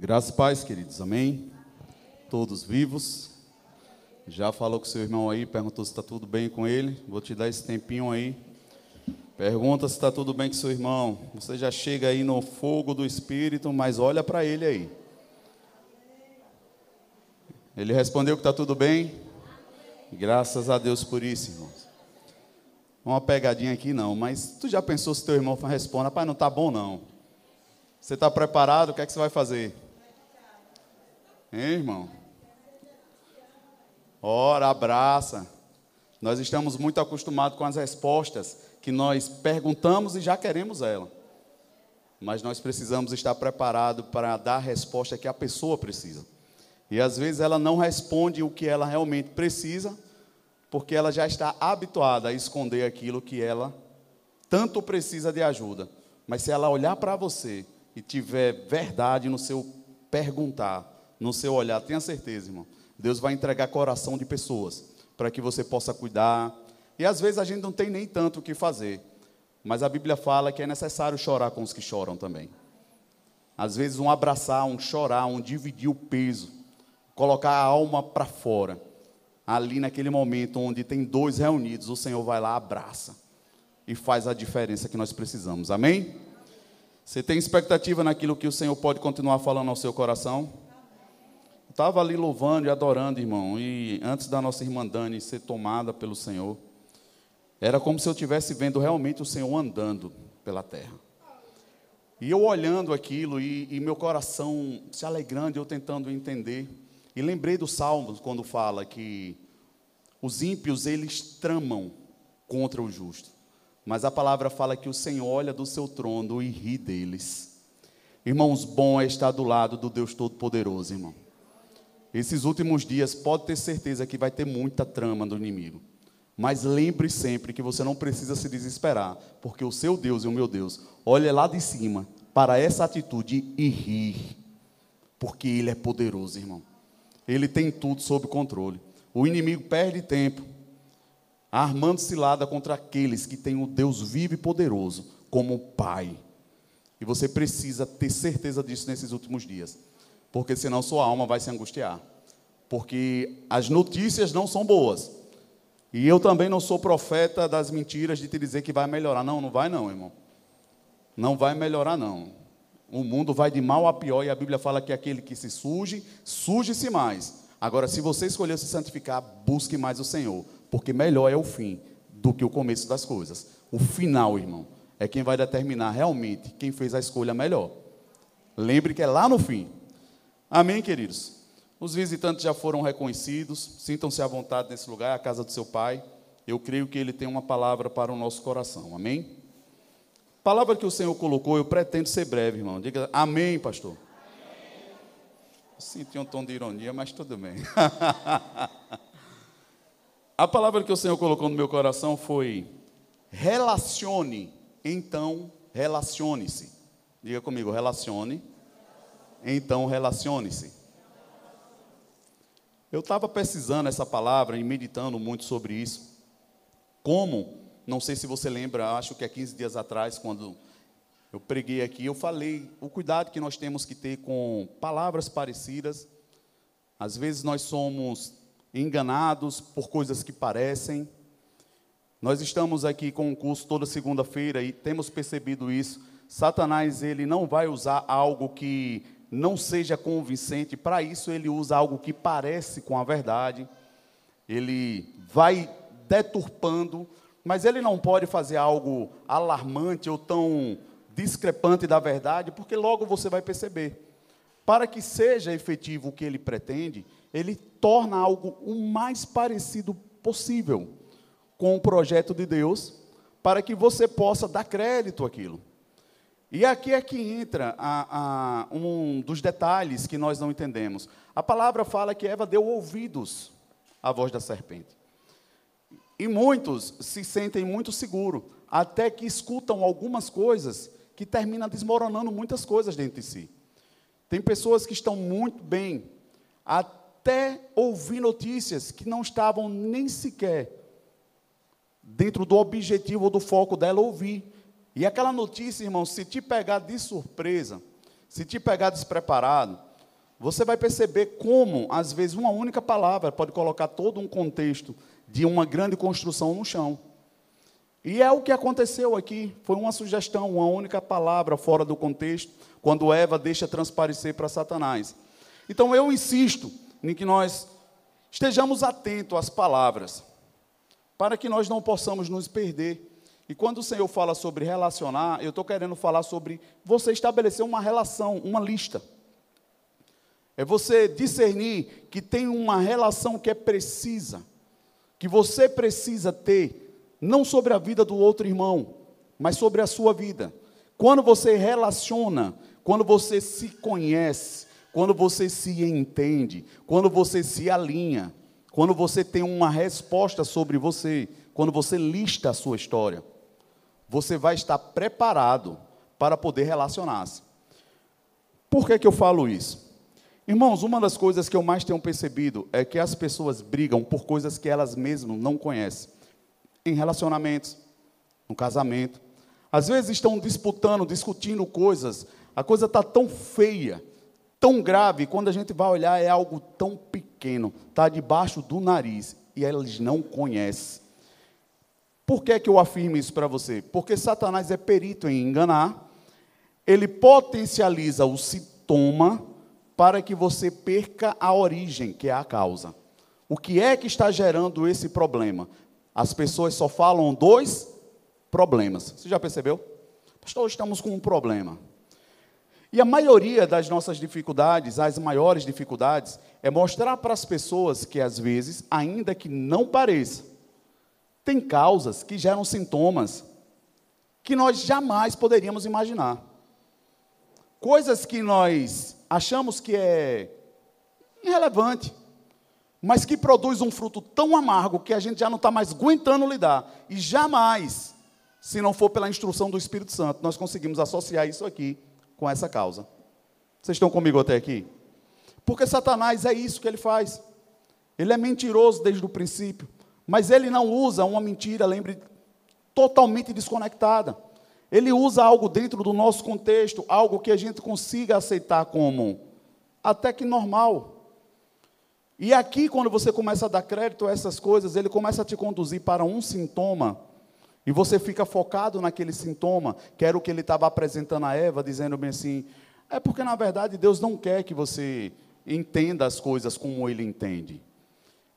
Graças e paz, queridos, amém? Todos vivos. Já falou com seu irmão aí, perguntou se está tudo bem com ele. Vou te dar esse tempinho aí. Pergunta se está tudo bem com seu irmão. Você já chega aí no fogo do Espírito, mas olha para ele aí. Ele respondeu que está tudo bem? Graças a Deus por isso, irmãos. Uma pegadinha aqui não, mas tu já pensou se teu irmão responde, rapaz, não está bom não. Você está preparado? O que é que você vai fazer? Hein, irmão? Ora, abraça. Nós estamos muito acostumados com as respostas que nós perguntamos e já queremos ela. Mas nós precisamos estar preparados para dar a resposta que a pessoa precisa. E às vezes ela não responde o que ela realmente precisa, porque ela já está habituada a esconder aquilo que ela tanto precisa de ajuda. Mas se ela olhar para você e tiver verdade no seu perguntar, no seu olhar, tenha certeza, irmão. Deus vai entregar coração de pessoas para que você possa cuidar. E às vezes a gente não tem nem tanto o que fazer, mas a Bíblia fala que é necessário chorar com os que choram também. Às vezes um abraçar, um chorar, um dividir o peso, colocar a alma para fora. Ali naquele momento onde tem dois reunidos, o Senhor vai lá, abraça e faz a diferença que nós precisamos. Amém? Você tem expectativa naquilo que o Senhor pode continuar falando ao seu coração? Estava ali louvando e adorando, irmão, e antes da nossa irmã Dani ser tomada pelo Senhor, era como se eu estivesse vendo realmente o Senhor andando pela terra. E eu olhando aquilo e, e meu coração se alegrando, eu tentando entender. E lembrei do Salmo quando fala que os ímpios eles tramam contra o justo. Mas a palavra fala que o Senhor olha do seu trono e ri deles. Irmãos, bom é estar do lado do Deus Todo-Poderoso, irmão. Esses últimos dias, pode ter certeza que vai ter muita trama do inimigo. Mas lembre sempre que você não precisa se desesperar, porque o seu Deus e o meu Deus olha lá de cima para essa atitude e rir, porque Ele é poderoso, irmão. Ele tem tudo sob controle. O inimigo perde tempo armando cilada contra aqueles que têm o Deus vivo e poderoso como Pai. E você precisa ter certeza disso nesses últimos dias porque senão sua alma vai se angustiar. Porque as notícias não são boas. E eu também não sou profeta das mentiras de te dizer que vai melhorar. Não, não vai não, irmão. Não vai melhorar não. O mundo vai de mal a pior e a Bíblia fala que aquele que se suje, suje-se mais. Agora, se você escolheu se santificar, busque mais o Senhor, porque melhor é o fim do que o começo das coisas. O final, irmão, é quem vai determinar realmente quem fez a escolha melhor. Lembre que é lá no fim. Amém, queridos? Os visitantes já foram reconhecidos, sintam-se à vontade nesse lugar, é a casa do seu pai. Eu creio que ele tem uma palavra para o nosso coração, amém? Palavra que o Senhor colocou, eu pretendo ser breve, irmão. Diga amém, pastor. Amém. Senti um tom de ironia, mas tudo bem. a palavra que o Senhor colocou no meu coração foi: relacione, então relacione-se. Diga comigo, relacione então relacione-se. Eu estava pesquisando essa palavra e meditando muito sobre isso. Como, não sei se você lembra, acho que é 15 dias atrás, quando eu preguei aqui, eu falei o cuidado que nós temos que ter com palavras parecidas. Às vezes nós somos enganados por coisas que parecem. Nós estamos aqui com um curso toda segunda-feira e temos percebido isso. Satanás ele não vai usar algo que não seja convincente, para isso ele usa algo que parece com a verdade, ele vai deturpando, mas ele não pode fazer algo alarmante ou tão discrepante da verdade, porque logo você vai perceber. Para que seja efetivo o que ele pretende, ele torna algo o mais parecido possível com o projeto de Deus, para que você possa dar crédito àquilo. E aqui é que entra a, a, um dos detalhes que nós não entendemos. A palavra fala que Eva deu ouvidos à voz da serpente. E muitos se sentem muito seguros, até que escutam algumas coisas que terminam desmoronando muitas coisas dentro de si. Tem pessoas que estão muito bem, até ouvir notícias que não estavam nem sequer dentro do objetivo ou do foco dela ouvir. E aquela notícia, irmão, se te pegar de surpresa, se te pegar despreparado, você vai perceber como, às vezes, uma única palavra pode colocar todo um contexto de uma grande construção no chão. E é o que aconteceu aqui. Foi uma sugestão, uma única palavra fora do contexto, quando Eva deixa transparecer para Satanás. Então eu insisto em que nós estejamos atentos às palavras, para que nós não possamos nos perder. E quando o Senhor fala sobre relacionar, eu estou querendo falar sobre você estabelecer uma relação, uma lista. É você discernir que tem uma relação que é precisa, que você precisa ter, não sobre a vida do outro irmão, mas sobre a sua vida. Quando você relaciona, quando você se conhece, quando você se entende, quando você se alinha, quando você tem uma resposta sobre você, quando você lista a sua história, você vai estar preparado para poder relacionar-se. Por que, que eu falo isso? Irmãos, uma das coisas que eu mais tenho percebido é que as pessoas brigam por coisas que elas mesmas não conhecem. Em relacionamentos, no casamento. Às vezes estão disputando, discutindo coisas. A coisa está tão feia, tão grave, quando a gente vai olhar é algo tão pequeno. Está debaixo do nariz e eles não conhecem. Por que, que eu afirmo isso para você? Porque Satanás é perito em enganar. Ele potencializa o sintoma para que você perca a origem, que é a causa. O que é que está gerando esse problema? As pessoas só falam dois problemas. Você já percebeu? Pastor, estamos com um problema. E a maioria das nossas dificuldades, as maiores dificuldades, é mostrar para as pessoas que, às vezes, ainda que não pareça, tem causas que geram sintomas que nós jamais poderíamos imaginar. Coisas que nós achamos que é irrelevante, mas que produz um fruto tão amargo que a gente já não está mais aguentando lidar. E jamais, se não for pela instrução do Espírito Santo, nós conseguimos associar isso aqui com essa causa. Vocês estão comigo até aqui? Porque Satanás é isso que ele faz. Ele é mentiroso desde o princípio, mas ele não usa uma mentira, lembre, totalmente desconectada. Ele usa algo dentro do nosso contexto, algo que a gente consiga aceitar como até que normal. E aqui, quando você começa a dar crédito a essas coisas, ele começa a te conduzir para um sintoma, e você fica focado naquele sintoma, que era o que ele estava apresentando a Eva, dizendo bem assim: é porque na verdade Deus não quer que você entenda as coisas como ele entende.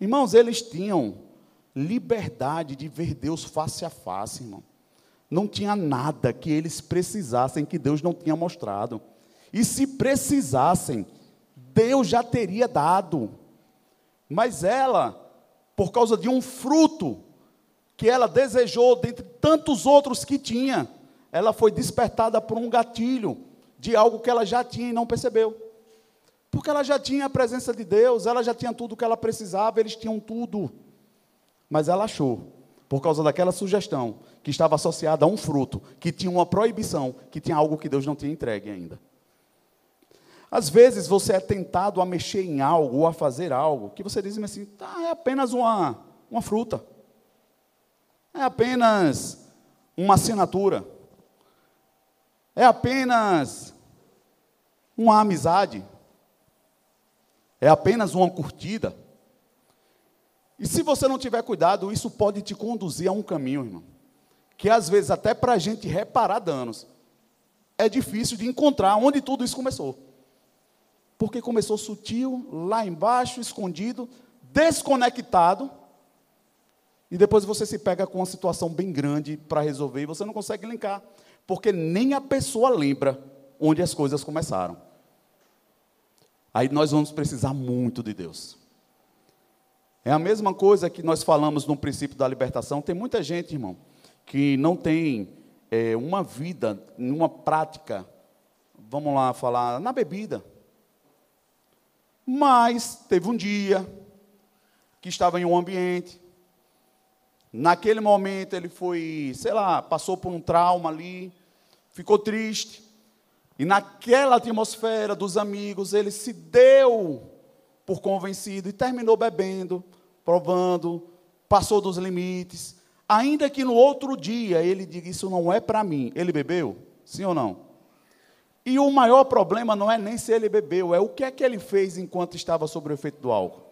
Irmãos, eles tinham liberdade de ver Deus face a face, irmão não tinha nada que eles precisassem que Deus não tinha mostrado. E se precisassem, Deus já teria dado. Mas ela, por causa de um fruto que ela desejou dentre tantos outros que tinha, ela foi despertada por um gatilho de algo que ela já tinha e não percebeu. Porque ela já tinha a presença de Deus, ela já tinha tudo o que ela precisava, eles tinham tudo. Mas ela achou por causa daquela sugestão que estava associada a um fruto, que tinha uma proibição, que tinha algo que Deus não tinha entregue ainda. Às vezes você é tentado a mexer em algo ou a fazer algo que você diz assim, tá, é apenas uma, uma fruta, é apenas uma assinatura, é apenas uma amizade, é apenas uma curtida. E se você não tiver cuidado, isso pode te conduzir a um caminho, irmão, que às vezes até para a gente reparar danos, é difícil de encontrar onde tudo isso começou. Porque começou sutil, lá embaixo, escondido, desconectado, e depois você se pega com uma situação bem grande para resolver e você não consegue linkar, porque nem a pessoa lembra onde as coisas começaram. Aí nós vamos precisar muito de Deus. É a mesma coisa que nós falamos no princípio da libertação. Tem muita gente, irmão, que não tem é, uma vida, uma prática, vamos lá falar, na bebida. Mas teve um dia que estava em um ambiente, naquele momento ele foi, sei lá, passou por um trauma ali, ficou triste, e naquela atmosfera dos amigos ele se deu por convencido e terminou bebendo, provando, passou dos limites. Ainda que no outro dia ele diga: Isso não é para mim. Ele bebeu? Sim ou não? E o maior problema não é nem se ele bebeu, é o que é que ele fez enquanto estava sob o efeito do álcool.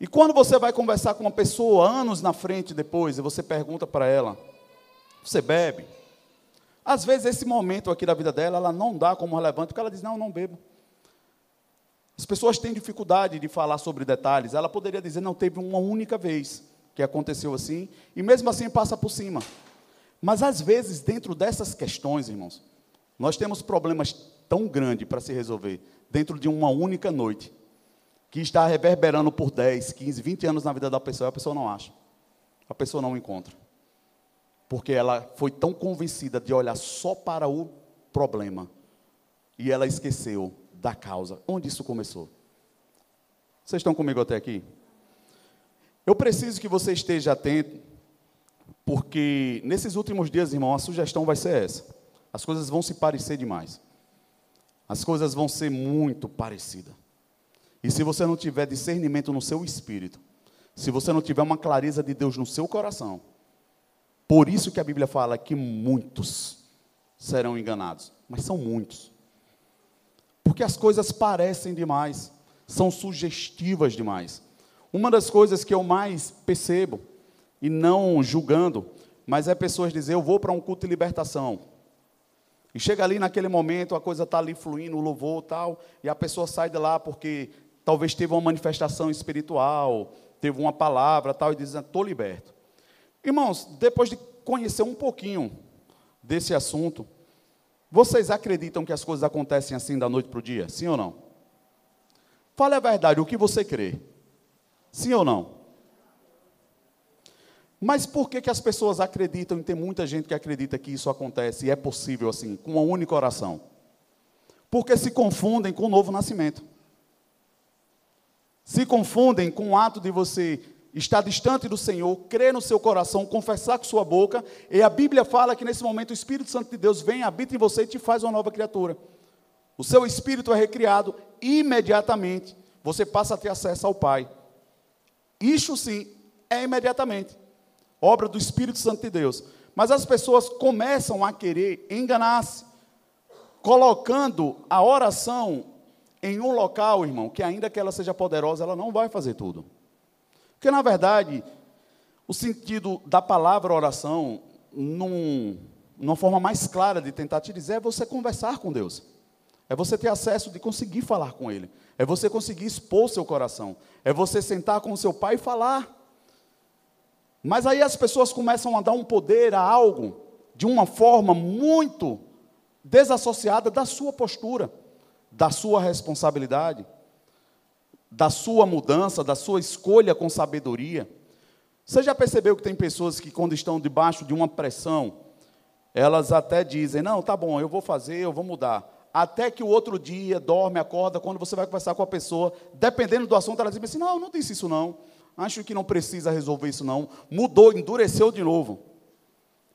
E quando você vai conversar com uma pessoa anos na frente depois, e você pergunta para ela: Você bebe? Às vezes, esse momento aqui da vida dela, ela não dá como relevante, porque ela diz: Não, não bebo. As pessoas têm dificuldade de falar sobre detalhes. Ela poderia dizer: Não, teve uma única vez que aconteceu assim, e mesmo assim passa por cima. Mas às vezes, dentro dessas questões, irmãos, nós temos problemas tão grandes para se resolver dentro de uma única noite, que está reverberando por 10, 15, 20 anos na vida da pessoa, e a pessoa não acha. A pessoa não encontra. Porque ela foi tão convencida de olhar só para o problema, e ela esqueceu da causa. Onde isso começou? Vocês estão comigo até aqui? Eu preciso que você esteja atento porque nesses últimos dias, irmão, a sugestão vai ser essa. As coisas vão se parecer demais. As coisas vão ser muito parecidas. E se você não tiver discernimento no seu espírito, se você não tiver uma clareza de Deus no seu coração, por isso que a Bíblia fala que muitos serão enganados, mas são muitos. Porque as coisas parecem demais, são sugestivas demais. Uma das coisas que eu mais percebo e não julgando, mas é pessoas dizer, eu vou para um culto de libertação. E chega ali naquele momento, a coisa está ali fluindo, o louvor tal, e a pessoa sai de lá porque talvez teve uma manifestação espiritual, teve uma palavra tal, e diz, estou liberto. Irmãos, depois de conhecer um pouquinho desse assunto, vocês acreditam que as coisas acontecem assim da noite para o dia? Sim ou não? Fale a verdade, o que você crê? Sim ou não? Mas por que, que as pessoas acreditam, e tem muita gente que acredita que isso acontece e é possível assim, com uma única oração? Porque se confundem com o novo nascimento. Se confundem com o ato de você estar distante do Senhor, crer no seu coração, confessar com sua boca, e a Bíblia fala que nesse momento o Espírito Santo de Deus vem, habita em você e te faz uma nova criatura. O seu espírito é recriado, imediatamente você passa a ter acesso ao Pai. Isso sim é imediatamente obra do Espírito Santo de Deus. Mas as pessoas começam a querer enganar-se, colocando a oração em um local, irmão, que ainda que ela seja poderosa, ela não vai fazer tudo. Porque, na verdade, o sentido da palavra oração, num, numa forma mais clara de tentar te dizer, é você conversar com Deus. É você ter acesso de conseguir falar com Ele. É você conseguir expor seu coração. É você sentar com o seu pai e falar. Mas aí as pessoas começam a dar um poder a algo de uma forma muito desassociada da sua postura, da sua responsabilidade, da sua mudança, da sua escolha com sabedoria. Você já percebeu que tem pessoas que, quando estão debaixo de uma pressão, elas até dizem: Não, tá bom, eu vou fazer, eu vou mudar. Até que o outro dia dorme, acorda, quando você vai conversar com a pessoa, dependendo do assunto, ela diz assim: Não, não disse isso não. Acho que não precisa resolver isso não. Mudou, endureceu de novo.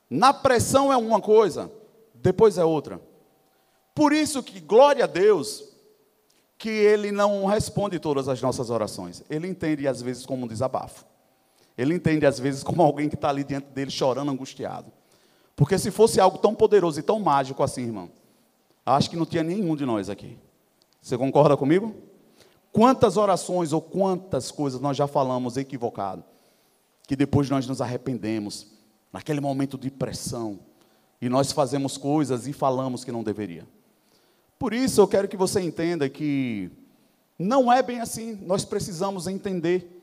Na pressão é uma coisa, depois é outra. Por isso que glória a Deus que ele não responde todas as nossas orações. Ele entende às vezes como um desabafo. Ele entende às vezes como alguém que está ali diante dele chorando, angustiado. Porque se fosse algo tão poderoso e tão mágico assim, irmão, acho que não tinha nenhum de nós aqui. Você concorda comigo? Quantas orações ou quantas coisas nós já falamos equivocado, que depois nós nos arrependemos, naquele momento de pressão, e nós fazemos coisas e falamos que não deveria. Por isso eu quero que você entenda que não é bem assim, nós precisamos entender.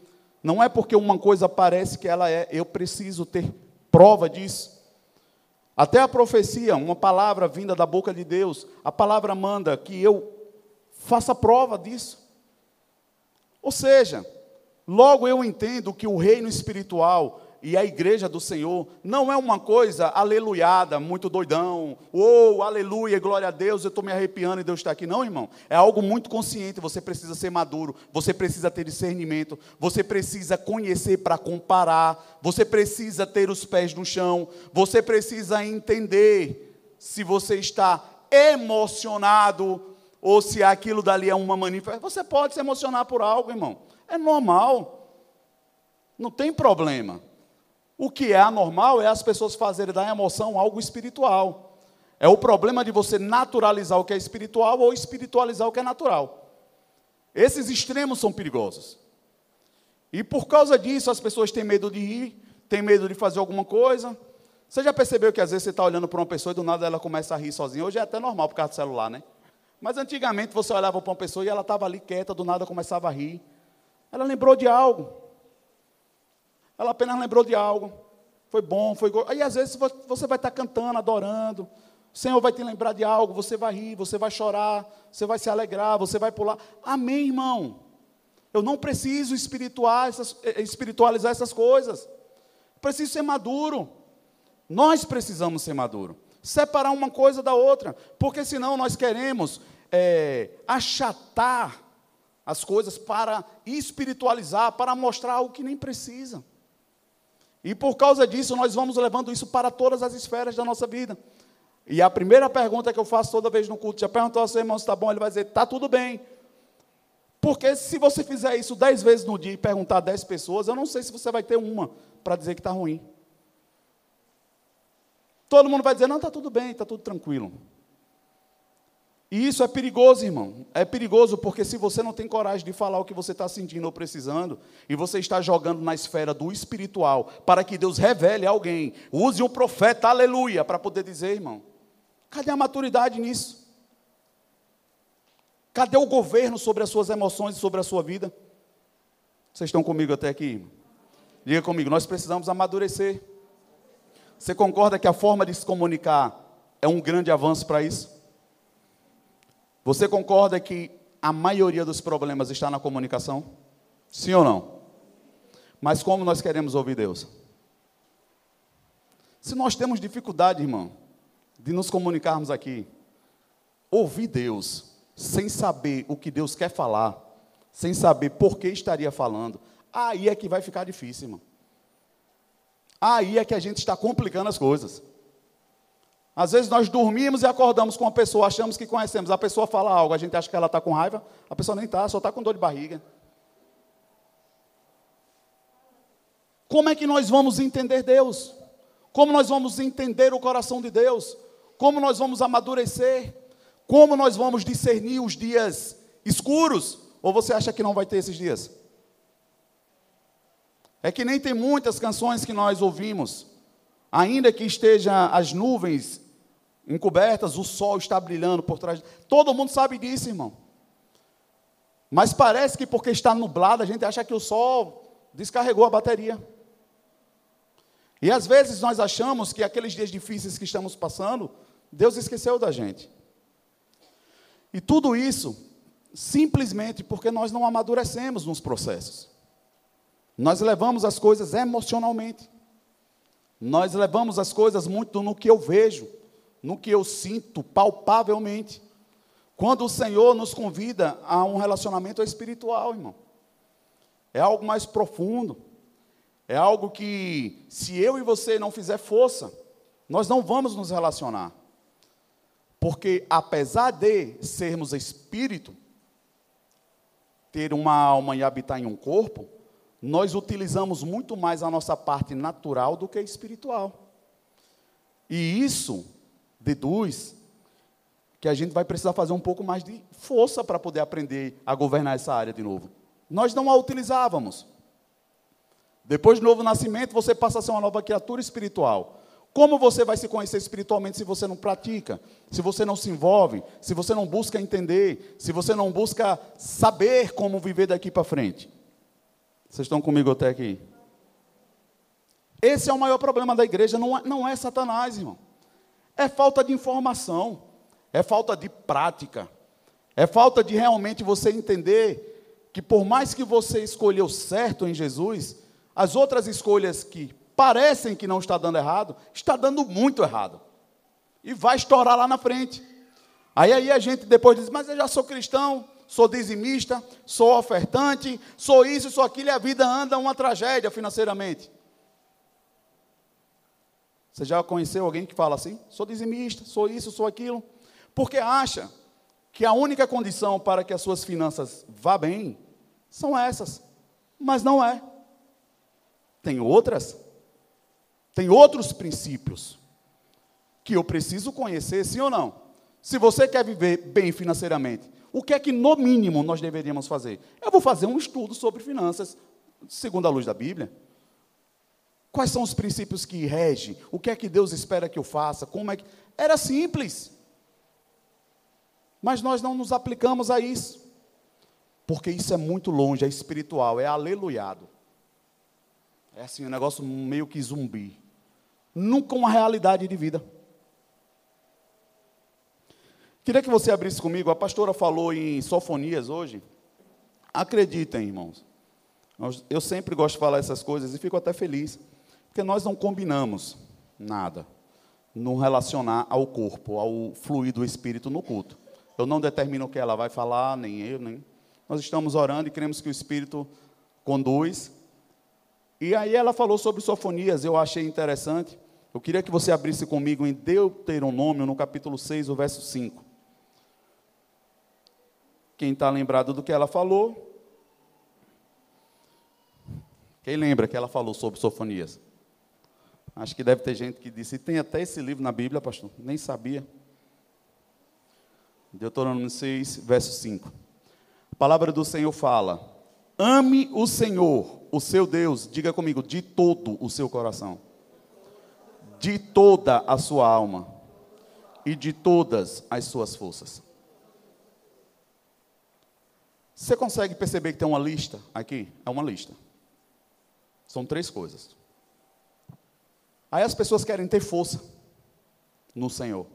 Não é porque uma coisa parece que ela é, eu preciso ter prova disso. Até a profecia, uma palavra vinda da boca de Deus, a palavra manda que eu faça prova disso. Ou seja, logo eu entendo que o reino espiritual e a igreja do Senhor não é uma coisa aleluiada, muito doidão, ou oh, aleluia, glória a Deus, eu estou me arrepiando e Deus está aqui. Não, irmão, é algo muito consciente, você precisa ser maduro, você precisa ter discernimento, você precisa conhecer para comparar, você precisa ter os pés no chão, você precisa entender se você está emocionado ou se aquilo dali é uma manifestação. Você pode se emocionar por algo, irmão. É normal. Não tem problema. O que é anormal é as pessoas fazerem da emoção algo espiritual. É o problema de você naturalizar o que é espiritual ou espiritualizar o que é natural. Esses extremos são perigosos. E por causa disso, as pessoas têm medo de ir, têm medo de fazer alguma coisa. Você já percebeu que às vezes você está olhando para uma pessoa e do nada ela começa a rir sozinha? Hoje é até normal por causa do celular, né? Mas antigamente você olhava para uma pessoa e ela estava ali quieta, do nada começava a rir. Ela lembrou de algo. Ela apenas lembrou de algo. Foi bom, foi. Aí às vezes você vai estar cantando, adorando. O Senhor vai te lembrar de algo, você vai rir, você vai chorar, você vai se alegrar, você vai pular. Amém, irmão. Eu não preciso espiritualizar essas, eh, espiritualizar essas coisas. Preciso ser maduro. Nós precisamos ser maduro. Separar uma coisa da outra. Porque senão nós queremos é, achatar as coisas para espiritualizar, para mostrar algo que nem precisa. E por causa disso, nós vamos levando isso para todas as esferas da nossa vida. E a primeira pergunta que eu faço toda vez no culto, já perguntou ao seu irmão se está bom, ele vai dizer, está tudo bem. Porque se você fizer isso dez vezes no dia e perguntar a dez pessoas, eu não sei se você vai ter uma para dizer que está ruim. Todo mundo vai dizer, não, está tudo bem, está tudo tranquilo. E isso é perigoso, irmão. É perigoso porque se você não tem coragem de falar o que você está sentindo ou precisando, e você está jogando na esfera do espiritual, para que Deus revele a alguém, use um profeta, aleluia, para poder dizer, irmão. Cadê a maturidade nisso? Cadê o governo sobre as suas emoções e sobre a sua vida? Vocês estão comigo até aqui? Diga comigo, nós precisamos amadurecer. Você concorda que a forma de se comunicar é um grande avanço para isso? Você concorda que a maioria dos problemas está na comunicação? Sim ou não? Mas como nós queremos ouvir Deus? Se nós temos dificuldade, irmão, de nos comunicarmos aqui, ouvir Deus sem saber o que Deus quer falar, sem saber por que estaria falando, aí é que vai ficar difícil, irmão. Aí é que a gente está complicando as coisas. Às vezes nós dormimos e acordamos com uma pessoa, achamos que conhecemos. A pessoa fala algo, a gente acha que ela está com raiva, a pessoa nem está, só está com dor de barriga. Como é que nós vamos entender Deus? Como nós vamos entender o coração de Deus? Como nós vamos amadurecer? Como nós vamos discernir os dias escuros? Ou você acha que não vai ter esses dias? É que nem tem muitas canções que nós ouvimos, ainda que esteja as nuvens encobertas, o sol está brilhando por trás. Todo mundo sabe disso, irmão. Mas parece que porque está nublado, a gente acha que o sol descarregou a bateria. E às vezes nós achamos que aqueles dias difíceis que estamos passando, Deus esqueceu da gente. E tudo isso simplesmente porque nós não amadurecemos nos processos. Nós levamos as coisas emocionalmente. Nós levamos as coisas muito no que eu vejo, no que eu sinto palpavelmente. Quando o Senhor nos convida a um relacionamento espiritual, irmão. É algo mais profundo. É algo que, se eu e você não fizer força, nós não vamos nos relacionar. Porque, apesar de sermos espírito, ter uma alma e habitar em um corpo, nós utilizamos muito mais a nossa parte natural do que espiritual. E isso deduz que a gente vai precisar fazer um pouco mais de força para poder aprender a governar essa área de novo. Nós não a utilizávamos. Depois do novo nascimento, você passa a ser uma nova criatura espiritual. Como você vai se conhecer espiritualmente se você não pratica, se você não se envolve, se você não busca entender, se você não busca saber como viver daqui para frente? Vocês estão comigo até aqui? Esse é o maior problema da igreja, não é, não é Satanás, irmão. É falta de informação, é falta de prática, é falta de realmente você entender que por mais que você escolheu certo em Jesus, as outras escolhas que parecem que não está dando errado, está dando muito errado. E vai estourar lá na frente. Aí aí a gente depois diz: "Mas eu já sou cristão, sou dizimista, sou ofertante, sou isso, sou aquilo", e a vida anda uma tragédia financeiramente. Você já conheceu alguém que fala assim? Sou dizimista, sou isso, sou aquilo. Porque acha que a única condição para que as suas finanças vá bem são essas. Mas não é. Tem outras. Tem outros princípios. que eu preciso conhecer, sim ou não? Se você quer viver bem financeiramente, o que é que, no mínimo, nós deveríamos fazer? Eu vou fazer um estudo sobre finanças, segundo a luz da Bíblia. Quais são os princípios que regem? O que é que Deus espera que eu faça? Como é que. Era simples. Mas nós não nos aplicamos a isso. Porque isso é muito longe, é espiritual, é aleluiado. É assim, um negócio meio que zumbi. Nunca uma realidade de vida. Queria que você abrisse comigo, a pastora falou em sofonias hoje. Acreditem, irmãos. Eu sempre gosto de falar essas coisas e fico até feliz, porque nós não combinamos nada no relacionar ao corpo, ao fluir do Espírito no culto. Eu não determino o que ela vai falar, nem eu, nem. Nós estamos orando e queremos que o Espírito conduz e aí ela falou sobre sofonias, eu achei interessante. Eu queria que você abrisse comigo em Deuteronômio, no capítulo 6, o verso 5. Quem está lembrado do que ela falou? Quem lembra que ela falou sobre sofonias? Acho que deve ter gente que disse, tem até esse livro na Bíblia, pastor, nem sabia. Deuteronômio 6, verso 5. A palavra do Senhor fala: Ame o Senhor, o seu Deus, diga comigo, de todo o seu coração, de toda a sua alma e de todas as suas forças. Você consegue perceber que tem uma lista aqui? É uma lista. São três coisas. Aí as pessoas querem ter força no Senhor.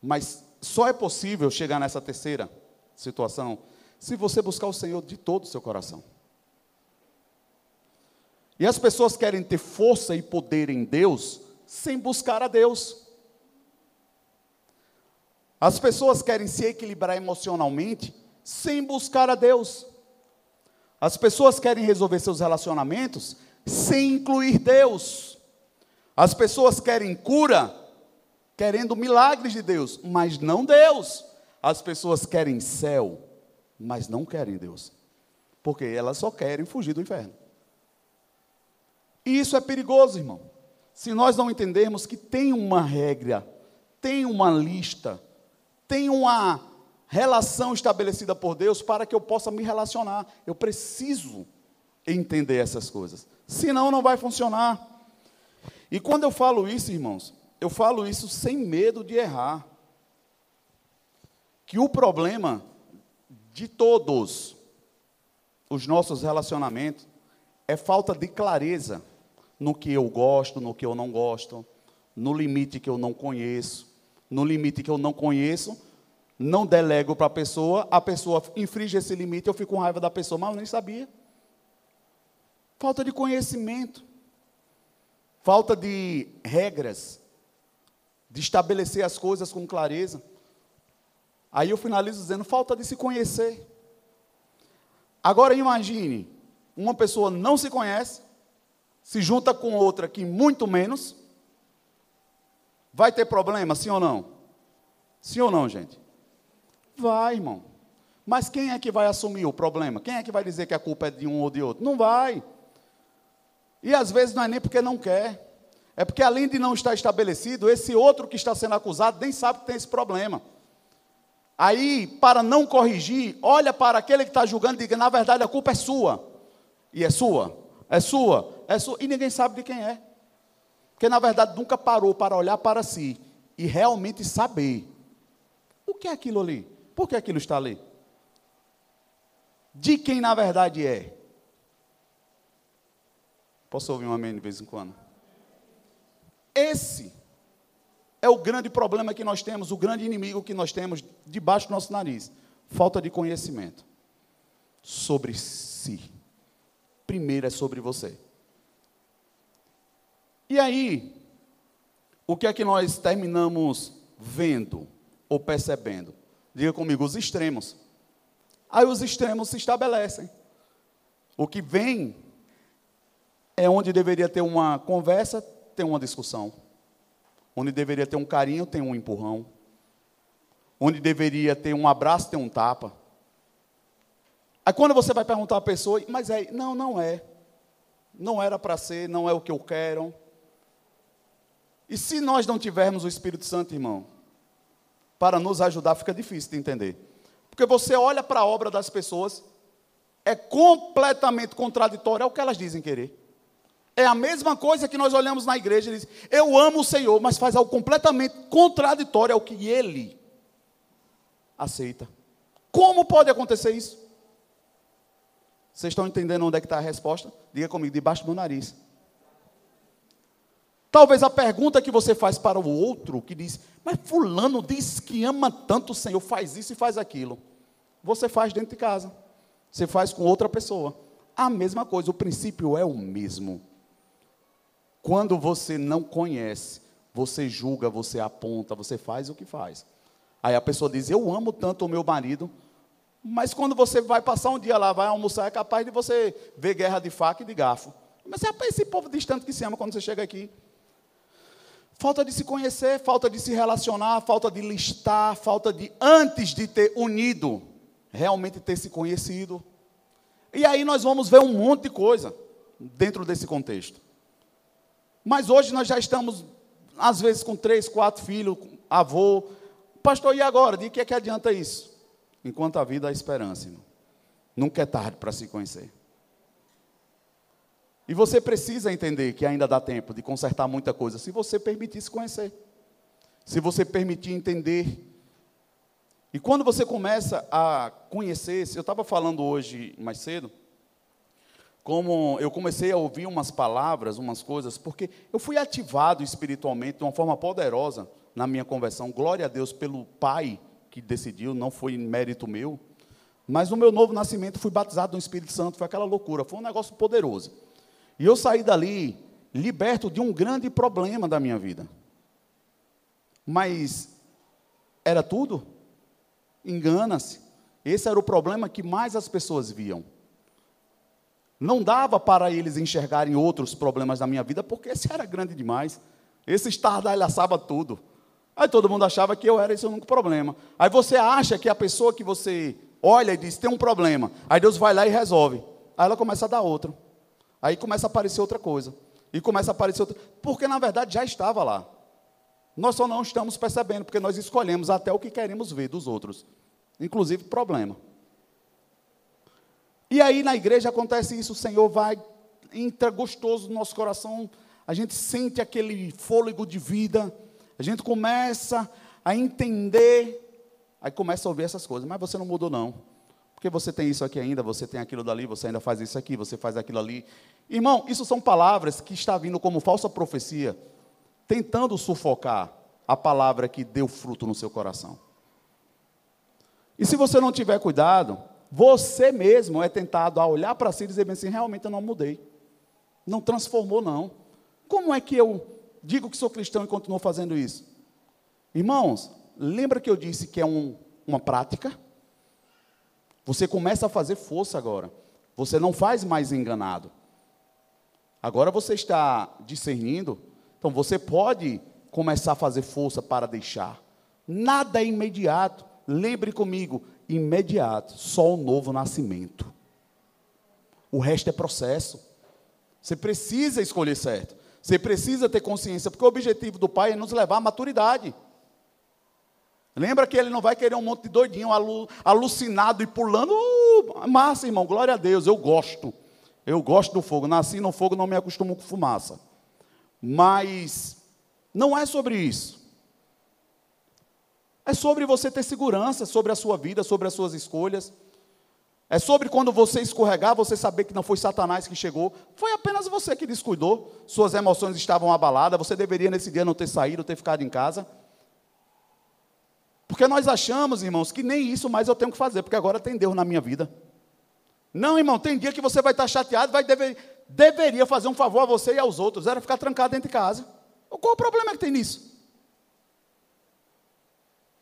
Mas só é possível chegar nessa terceira situação se você buscar o Senhor de todo o seu coração. E as pessoas querem ter força e poder em Deus sem buscar a Deus. As pessoas querem se equilibrar emocionalmente sem buscar a Deus. As pessoas querem resolver seus relacionamentos sem incluir Deus. As pessoas querem cura querendo milagres de Deus, mas não Deus. As pessoas querem céu mas não querem Deus. Porque elas só querem fugir do inferno. E isso é perigoso, irmão. Se nós não entendermos que tem uma regra, tem uma lista, tem uma relação estabelecida por Deus para que eu possa me relacionar. Eu preciso entender essas coisas. Senão não vai funcionar. E quando eu falo isso, irmãos, eu falo isso sem medo de errar. Que o problema de todos os nossos relacionamentos é falta de clareza no que eu gosto, no que eu não gosto, no limite que eu não conheço, no limite que eu não conheço, não delego para a pessoa, a pessoa infringe esse limite, eu fico com raiva da pessoa, mas eu nem sabia. Falta de conhecimento, falta de regras, de estabelecer as coisas com clareza. Aí eu finalizo dizendo: falta de se conhecer. Agora imagine, uma pessoa não se conhece, se junta com outra que muito menos, vai ter problema, sim ou não? Sim ou não, gente? Vai, irmão. Mas quem é que vai assumir o problema? Quem é que vai dizer que a culpa é de um ou de outro? Não vai. E às vezes não é nem porque não quer. É porque além de não estar estabelecido, esse outro que está sendo acusado nem sabe que tem esse problema. Aí, para não corrigir, olha para aquele que está julgando e diga: na verdade a culpa é sua. E é sua, é sua, é sua. E ninguém sabe de quem é. Porque na verdade nunca parou para olhar para si e realmente saber o que é aquilo ali, por que aquilo está ali. De quem na verdade é. Posso ouvir um amém de vez em quando? Esse é o grande problema que nós temos, o grande inimigo que nós temos debaixo do nosso nariz: falta de conhecimento sobre si. Primeiro é sobre você. E aí, o que é que nós terminamos vendo ou percebendo? Diga comigo, os extremos. Aí os extremos se estabelecem. O que vem é onde deveria ter uma conversa, tem uma discussão. Onde deveria ter um carinho, tem um empurrão. Onde deveria ter um abraço, tem um tapa. Aí quando você vai perguntar à pessoa, mas é, não, não é. Não era para ser, não é o que eu quero. E se nós não tivermos o Espírito Santo, irmão, para nos ajudar, fica difícil de entender. Porque você olha para a obra das pessoas, é completamente contraditório ao que elas dizem querer. É a mesma coisa que nós olhamos na igreja e diz: Eu amo o Senhor, mas faz algo completamente contraditório ao que ele aceita. Como pode acontecer isso? Vocês estão entendendo onde é que está a resposta? Diga comigo, debaixo do nariz. Talvez a pergunta que você faz para o outro, que diz, mas fulano diz que ama tanto o Senhor, faz isso e faz aquilo. Você faz dentro de casa. Você faz com outra pessoa. A mesma coisa, o princípio é o mesmo. Quando você não conhece, você julga, você aponta, você faz o que faz. Aí a pessoa diz: Eu amo tanto o meu marido, mas quando você vai passar um dia lá, vai almoçar, é capaz de você ver guerra de faca e de garfo. Mas é para esse povo distante que se ama quando você chega aqui. Falta de se conhecer, falta de se relacionar, falta de listar, falta de, antes de ter unido, realmente ter se conhecido. E aí nós vamos ver um monte de coisa dentro desse contexto. Mas hoje nós já estamos, às vezes, com três, quatro filhos, avô. Pastor, e agora? De que é que adianta isso? Enquanto a vida há esperança, irmão. Nunca é tarde para se conhecer. E você precisa entender que ainda dá tempo de consertar muita coisa, se você permitir se conhecer. Se você permitir entender. E quando você começa a conhecer, eu estava falando hoje mais cedo, como eu comecei a ouvir umas palavras, umas coisas, porque eu fui ativado espiritualmente de uma forma poderosa na minha conversão. Glória a Deus pelo Pai que decidiu, não foi mérito meu. Mas no meu novo nascimento fui batizado no Espírito Santo, foi aquela loucura, foi um negócio poderoso. E eu saí dali liberto de um grande problema da minha vida. Mas era tudo? Engana-se. Esse era o problema que mais as pessoas viam. Não dava para eles enxergarem outros problemas da minha vida, porque esse era grande demais. Esse estardalhaçava tudo. Aí todo mundo achava que eu era esse único problema. Aí você acha que a pessoa que você olha e diz tem um problema. Aí Deus vai lá e resolve. Aí ela começa a dar outro. Aí começa a aparecer outra coisa. E começa a aparecer outra. Porque na verdade já estava lá. Nós só não estamos percebendo, porque nós escolhemos até o que queremos ver dos outros. Inclusive problema. E aí na igreja acontece isso, o Senhor vai, entra gostoso no nosso coração, a gente sente aquele fôlego de vida, a gente começa a entender, aí começa a ouvir essas coisas, mas você não mudou não. Porque você tem isso aqui ainda, você tem aquilo dali, você ainda faz isso aqui, você faz aquilo ali. Irmão, isso são palavras que está vindo como falsa profecia, tentando sufocar a palavra que deu fruto no seu coração. E se você não tiver cuidado, você mesmo é tentado a olhar para si e dizer assim, realmente eu não mudei. Não transformou não. Como é que eu digo que sou cristão e continuo fazendo isso. Irmãos, lembra que eu disse que é um, uma prática? Você começa a fazer força agora. Você não faz mais enganado. Agora você está discernindo. Então você pode começar a fazer força para deixar. Nada é imediato. Lembre comigo, imediato, só o novo nascimento. O resto é processo. Você precisa escolher certo. Você precisa ter consciência, porque o objetivo do Pai é nos levar à maturidade. Lembra que ele não vai querer um monte de doidinho alucinado e pulando. Uh, massa, irmão, glória a Deus, eu gosto. Eu gosto do fogo. Nasci no fogo, não me acostumo com fumaça. Mas não é sobre isso. É sobre você ter segurança sobre a sua vida, sobre as suas escolhas. É sobre quando você escorregar, você saber que não foi Satanás que chegou, foi apenas você que descuidou, suas emoções estavam abaladas, você deveria nesse dia não ter saído, ter ficado em casa. Porque nós achamos, irmãos, que nem isso mais eu tenho que fazer, porque agora tem Deus na minha vida. Não, irmão, tem dia que você vai estar chateado, vai dever, deveria fazer um favor a você e aos outros, era ficar trancado dentro de casa. Qual o problema que tem nisso?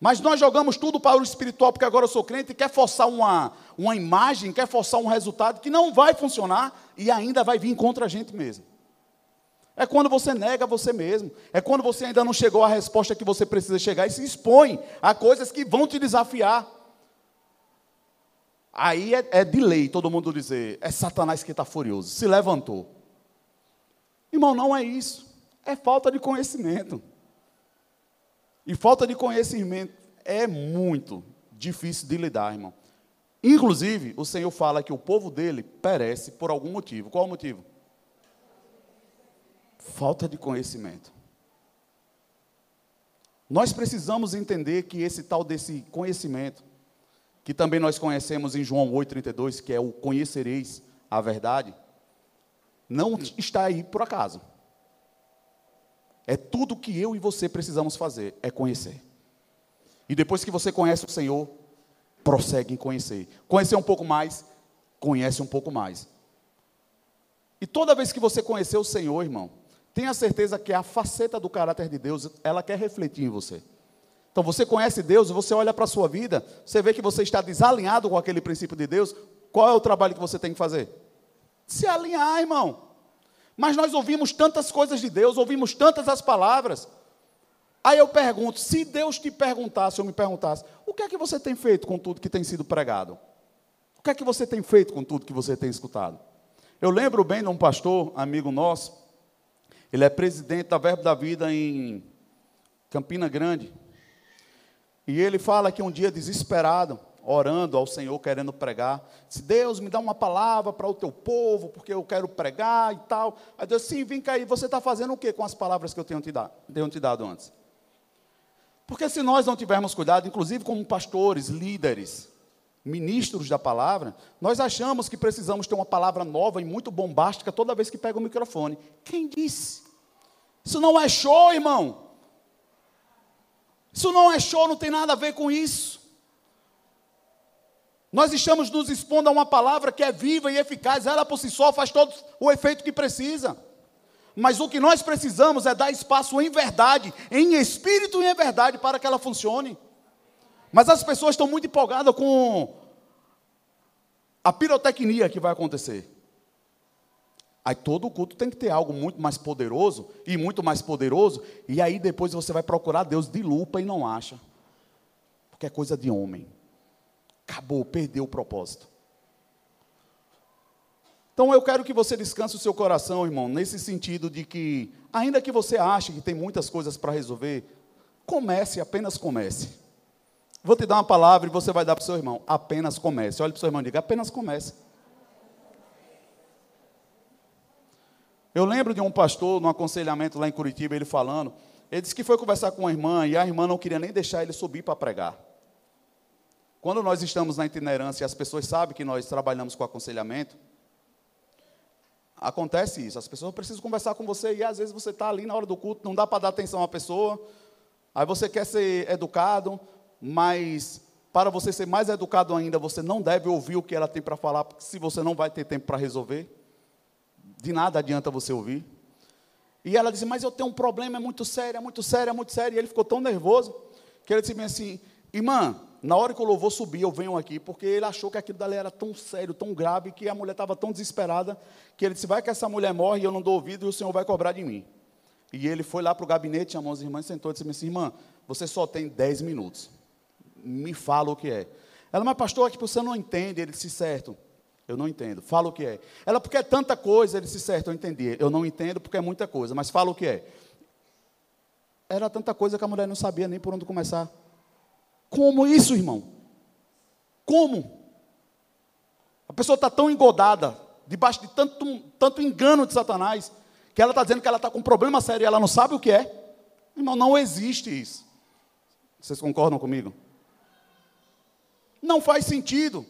Mas nós jogamos tudo para o espiritual, porque agora eu sou crente e quer forçar uma, uma imagem, quer forçar um resultado que não vai funcionar e ainda vai vir contra a gente mesmo. É quando você nega você mesmo. É quando você ainda não chegou à resposta que você precisa chegar e se expõe a coisas que vão te desafiar. Aí é, é de lei todo mundo dizer: é Satanás que está furioso, se levantou. Irmão, não é isso. É falta de conhecimento. E falta de conhecimento é muito difícil de lidar, irmão. Inclusive, o Senhor fala que o povo dele perece por algum motivo. Qual o motivo? Falta de conhecimento. Nós precisamos entender que esse tal desse conhecimento, que também nós conhecemos em João 8,32, que é o conhecereis a verdade, não está aí por acaso. É tudo que eu e você precisamos fazer, é conhecer. E depois que você conhece o Senhor, prossegue em conhecer. Conhecer um pouco mais, conhece um pouco mais. E toda vez que você conhecer o Senhor, irmão, tenha certeza que a faceta do caráter de Deus, ela quer refletir em você. Então você conhece Deus, você olha para a sua vida, você vê que você está desalinhado com aquele princípio de Deus, qual é o trabalho que você tem que fazer? Se alinhar, irmão. Mas nós ouvimos tantas coisas de Deus, ouvimos tantas as palavras. Aí eu pergunto, se Deus te perguntasse, ou me perguntasse, o que é que você tem feito com tudo que tem sido pregado? O que é que você tem feito com tudo que você tem escutado? Eu lembro bem de um pastor, amigo nosso, ele é presidente da Verbo da Vida em Campina Grande. E ele fala que um dia desesperado, orando ao Senhor, querendo pregar, se Deus me dá uma palavra para o teu povo, porque eu quero pregar e tal. Aí Deus, sim, vem cá aí, você está fazendo o que com as palavras que eu tenho te, dado, tenho te dado antes? Porque se nós não tivermos cuidado, inclusive como pastores, líderes, ministros da palavra, nós achamos que precisamos ter uma palavra nova e muito bombástica toda vez que pega o microfone. Quem disse? Isso não é show, irmão. Isso não é show, não tem nada a ver com isso. Nós estamos nos expondo a uma palavra que é viva e eficaz, ela por si só faz todo o efeito que precisa. Mas o que nós precisamos é dar espaço em verdade, em espírito e em verdade, para que ela funcione. Mas as pessoas estão muito empolgadas com a pirotecnia que vai acontecer. Aí todo o culto tem que ter algo muito mais poderoso e muito mais poderoso, e aí depois você vai procurar Deus de lupa e não acha. Porque é coisa de homem. Acabou, perdeu o propósito. Então eu quero que você descanse o seu coração, irmão, nesse sentido de que, ainda que você ache que tem muitas coisas para resolver, comece, apenas comece. Vou te dar uma palavra e você vai dar para o seu irmão. Apenas comece. Olha para o seu irmão e diga: apenas comece. Eu lembro de um pastor, no aconselhamento lá em Curitiba, ele falando. Ele disse que foi conversar com uma irmã e a irmã não queria nem deixar ele subir para pregar. Quando nós estamos na itinerância e as pessoas sabem que nós trabalhamos com aconselhamento, acontece isso. As pessoas precisam conversar com você e às vezes você está ali na hora do culto, não dá para dar atenção à pessoa, aí você quer ser educado, mas para você ser mais educado ainda, você não deve ouvir o que ela tem para falar, porque se você não vai ter tempo para resolver, de nada adianta você ouvir. E ela disse: Mas eu tenho um problema, é muito sério, é muito sério, é muito sério. E ele ficou tão nervoso que ele disse assim: Irmã, na hora que o louvor subir, eu venho aqui, porque ele achou que aquilo dali era tão sério, tão grave, que a mulher estava tão desesperada, que ele disse: Vai que essa mulher morre e eu não dou ouvido e o Senhor vai cobrar de mim. E ele foi lá para o gabinete, chamou as irmãs, sentou e disse assim: Irmã, você só tem 10 minutos. Me fala o que é. Ela, mas pastor, é que você não entende. Ele disse: Certo, eu não entendo. Fala o que é. Ela, porque é tanta coisa. Ele disse: Certo, eu entendi. Eu não entendo porque é muita coisa, mas fala o que é. Era tanta coisa que a mulher não sabia nem por onde começar. Como isso, irmão? Como? A pessoa está tão engodada, debaixo de tanto, tanto engano de Satanás, que ela está dizendo que ela está com um problema sério e ela não sabe o que é. Irmão, não existe isso. Vocês concordam comigo? Não faz sentido.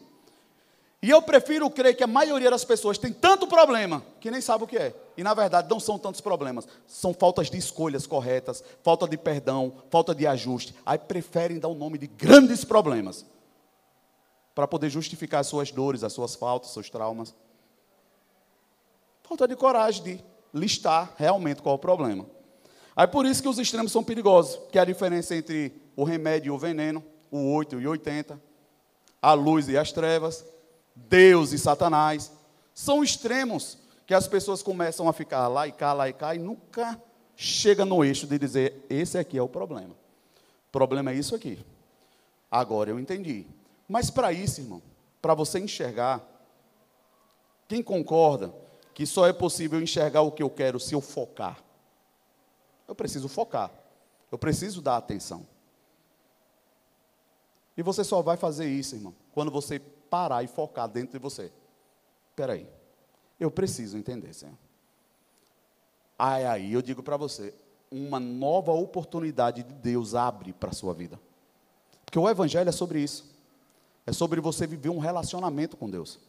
E eu prefiro crer que a maioria das pessoas tem tanto problema que nem sabe o que é. E na verdade não são tantos problemas, são faltas de escolhas corretas, falta de perdão, falta de ajuste. Aí preferem dar o nome de grandes problemas para poder justificar as suas dores, as suas faltas, seus traumas. Falta de coragem de listar realmente qual é o problema. Aí por isso que os extremos são perigosos, que é a diferença entre o remédio e o veneno, o 8 e o 80, a luz e as trevas, Deus e Satanás. São extremos que as pessoas começam a ficar lá e cá, lá e cá, e nunca chega no eixo de dizer: esse aqui é o problema. O problema é isso aqui. Agora eu entendi. Mas para isso, irmão, para você enxergar, quem concorda que só é possível enxergar o que eu quero se eu focar? Eu preciso focar. Eu preciso dar atenção. E você só vai fazer isso, irmão, quando você parar e focar dentro de você. Espera aí. Eu preciso entender, Senhor. Aí, aí eu digo para você, uma nova oportunidade de Deus abre para a sua vida. Porque o Evangelho é sobre isso. É sobre você viver um relacionamento com Deus.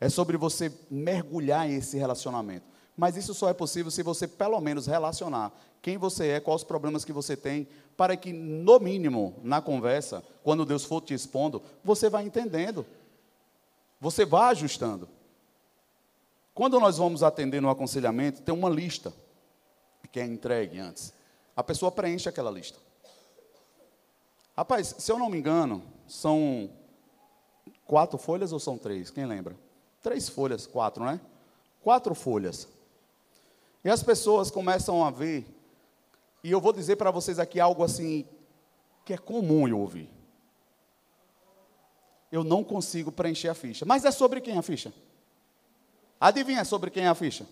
É sobre você mergulhar esse relacionamento. Mas isso só é possível se você, pelo menos, relacionar quem você é, quais os problemas que você tem, para que, no mínimo, na conversa, quando Deus for te expondo, você vá entendendo. Você vá ajustando. Quando nós vamos atender no aconselhamento, tem uma lista que é entregue antes. A pessoa preenche aquela lista. Rapaz, se eu não me engano, são quatro folhas ou são três? Quem lembra? Três folhas, quatro, não é? Quatro folhas. E as pessoas começam a ver, e eu vou dizer para vocês aqui algo assim, que é comum eu ouvir. Eu não consigo preencher a ficha. Mas é sobre quem a ficha? Adivinha sobre quem é a ficha?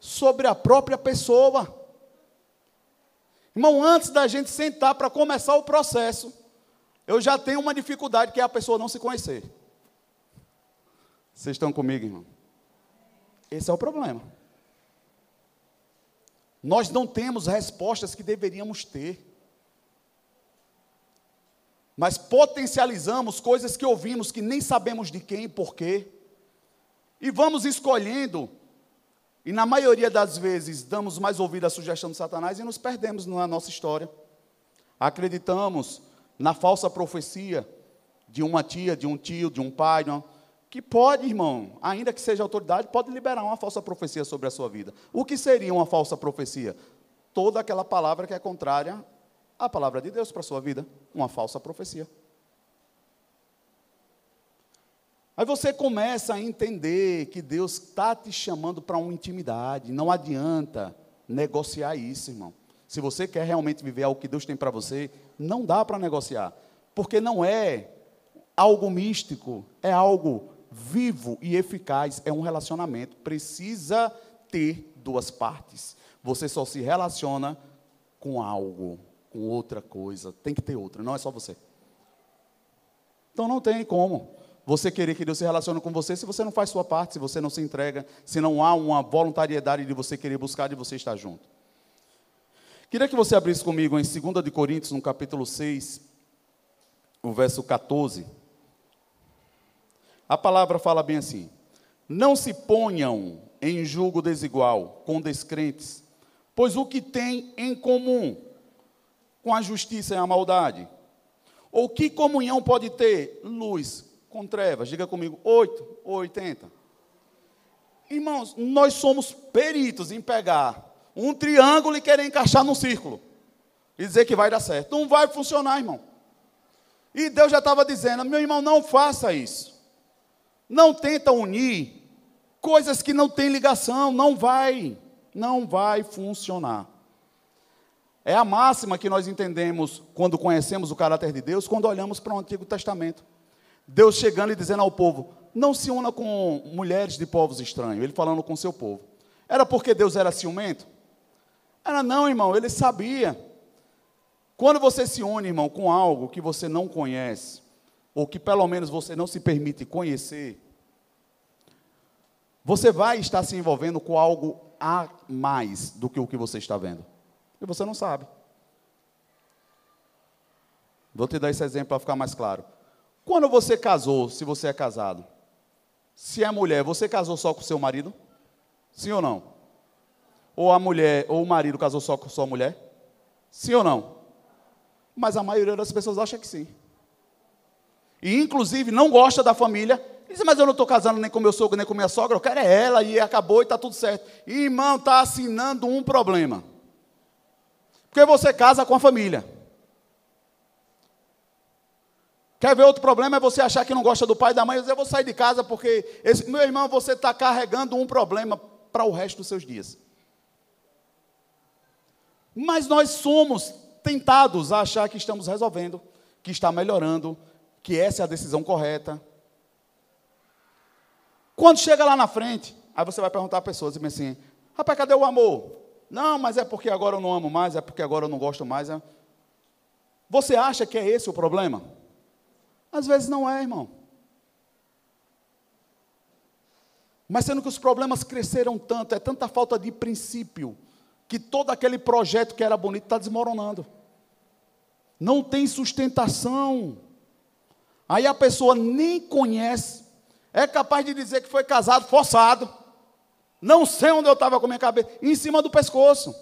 Sobre a própria pessoa. Irmão, antes da gente sentar para começar o processo, eu já tenho uma dificuldade que é a pessoa não se conhecer. Vocês estão comigo, irmão? Esse é o problema. Nós não temos respostas que deveríamos ter. Mas potencializamos coisas que ouvimos que nem sabemos de quem e porquê. E vamos escolhendo e na maioria das vezes damos mais ouvido à sugestão de Satanás e nos perdemos na nossa história. Acreditamos na falsa profecia de uma tia, de um tio, de um pai, não, que pode, irmão, ainda que seja autoridade, pode liberar uma falsa profecia sobre a sua vida. O que seria uma falsa profecia? Toda aquela palavra que é contrária à palavra de Deus para a sua vida. Uma falsa profecia. Aí você começa a entender que Deus está te chamando para uma intimidade. Não adianta negociar isso, irmão. Se você quer realmente viver algo que Deus tem para você, não dá para negociar. Porque não é algo místico, é algo vivo e eficaz. É um relacionamento. Precisa ter duas partes. Você só se relaciona com algo, com outra coisa. Tem que ter outra, não é só você. Então não tem como você querer que Deus se relacione com você se você não faz sua parte, se você não se entrega, se não há uma voluntariedade de você querer buscar, de você estar junto. Queria que você abrisse comigo em 2 de Coríntios, no capítulo 6, o verso 14. A palavra fala bem assim: Não se ponham em julgo desigual com descrentes, pois o que tem em comum com a justiça e a maldade? Ou que comunhão pode ter luz com trevas. Diga comigo, 8 ou 80. Irmãos, nós somos peritos em pegar um triângulo e querer encaixar num círculo. E dizer que vai dar certo. Não vai funcionar, irmão. E Deus já estava dizendo, meu irmão, não faça isso. Não tenta unir coisas que não têm ligação. Não vai. Não vai funcionar. É a máxima que nós entendemos quando conhecemos o caráter de Deus, quando olhamos para o Antigo Testamento. Deus chegando e dizendo ao povo: não se una com mulheres de povos estranhos. Ele falando com seu povo. Era porque Deus era ciumento? Era não, irmão, ele sabia. Quando você se une, irmão, com algo que você não conhece, ou que pelo menos você não se permite conhecer, você vai estar se envolvendo com algo a mais do que o que você está vendo. E você não sabe. Vou te dar esse exemplo para ficar mais claro. Quando você casou, se você é casado, se é mulher, você casou só com seu marido? Sim ou não? Ou a mulher, ou o marido casou só com sua mulher? Sim ou não? Mas a maioria das pessoas acha que sim. E inclusive não gosta da família. Diz, mas eu não estou casando nem com meu sogro, nem com minha sogra, eu quero é ela, e acabou e está tudo certo. E, irmão, está assinando um problema. Porque você casa com a família. Quer ver outro problema? É você achar que não gosta do pai e da mãe eu vou sair de casa porque, esse, meu irmão, você está carregando um problema para o resto dos seus dias. Mas nós somos tentados a achar que estamos resolvendo, que está melhorando, que essa é a decisão correta. Quando chega lá na frente, aí você vai perguntar a pessoa assim, rapaz, cadê o amor? Não, mas é porque agora eu não amo mais, é porque agora eu não gosto mais. É... Você acha que é esse o problema? Às vezes não é, irmão. Mas sendo que os problemas cresceram tanto, é tanta falta de princípio, que todo aquele projeto que era bonito está desmoronando. Não tem sustentação. Aí a pessoa nem conhece, é capaz de dizer que foi casado forçado. Não sei onde eu estava com a minha cabeça, em cima do pescoço.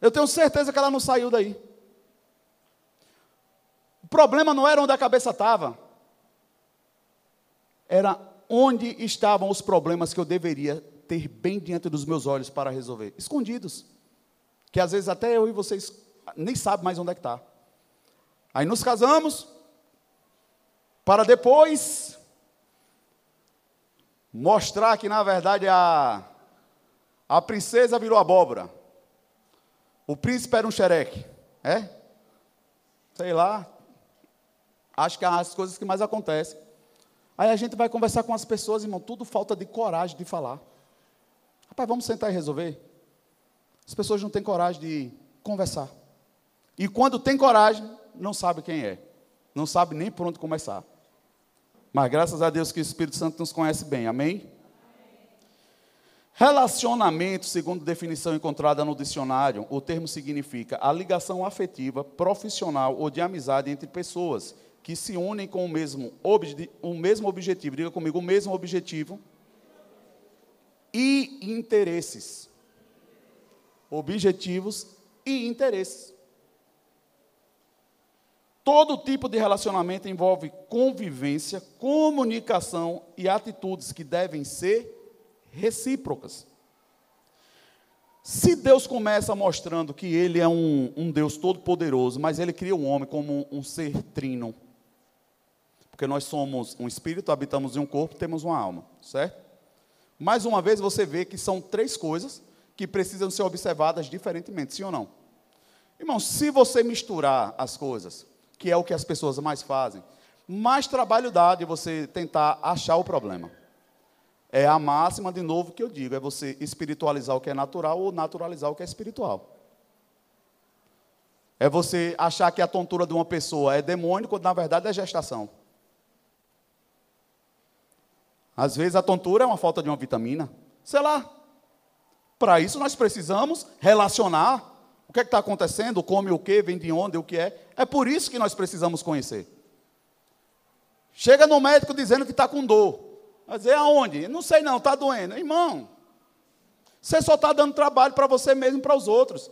Eu tenho certeza que ela não saiu daí. O problema não era onde a cabeça estava, era onde estavam os problemas que eu deveria ter bem diante dos meus olhos para resolver, escondidos. Que às vezes até eu e vocês nem sabem mais onde é que está. Aí nos casamos, para depois mostrar que na verdade a, a princesa virou abóbora, o príncipe era um xereque, é? Sei lá, acho que é as coisas que mais acontecem. Aí a gente vai conversar com as pessoas, irmão, tudo falta de coragem de falar. Rapaz, vamos sentar e resolver? As pessoas não têm coragem de conversar. E quando tem coragem, não sabe quem é. Não sabe nem por onde começar. Mas graças a Deus que o Espírito Santo nos conhece bem. Amém? Relacionamento, segundo definição encontrada no dicionário, o termo significa a ligação afetiva, profissional ou de amizade entre pessoas que se unem com o mesmo, o mesmo objetivo. Diga comigo, o mesmo objetivo e interesses. Objetivos e interesses. Todo tipo de relacionamento envolve convivência, comunicação e atitudes que devem ser recíprocas. Se Deus começa mostrando que Ele é um, um Deus todo-poderoso, mas Ele cria o homem como um, um ser trino, porque nós somos um espírito, habitamos em um corpo, temos uma alma, certo? Mais uma vez você vê que são três coisas que precisam ser observadas diferentemente, sim ou não? Irmão, se você misturar as coisas, que é o que as pessoas mais fazem, mais trabalho dá de você tentar achar o problema. É a máxima, de novo, que eu digo: é você espiritualizar o que é natural ou naturalizar o que é espiritual. É você achar que a tontura de uma pessoa é demônio, quando na verdade é gestação. Às vezes a tontura é uma falta de uma vitamina. Sei lá. Para isso nós precisamos relacionar o que é está acontecendo, come o que, vem de onde, o que é. É por isso que nós precisamos conhecer. Chega no médico dizendo que está com dor. Vai dizer aonde? Não sei não, está doendo. Irmão, você só está dando trabalho para você mesmo e para os outros.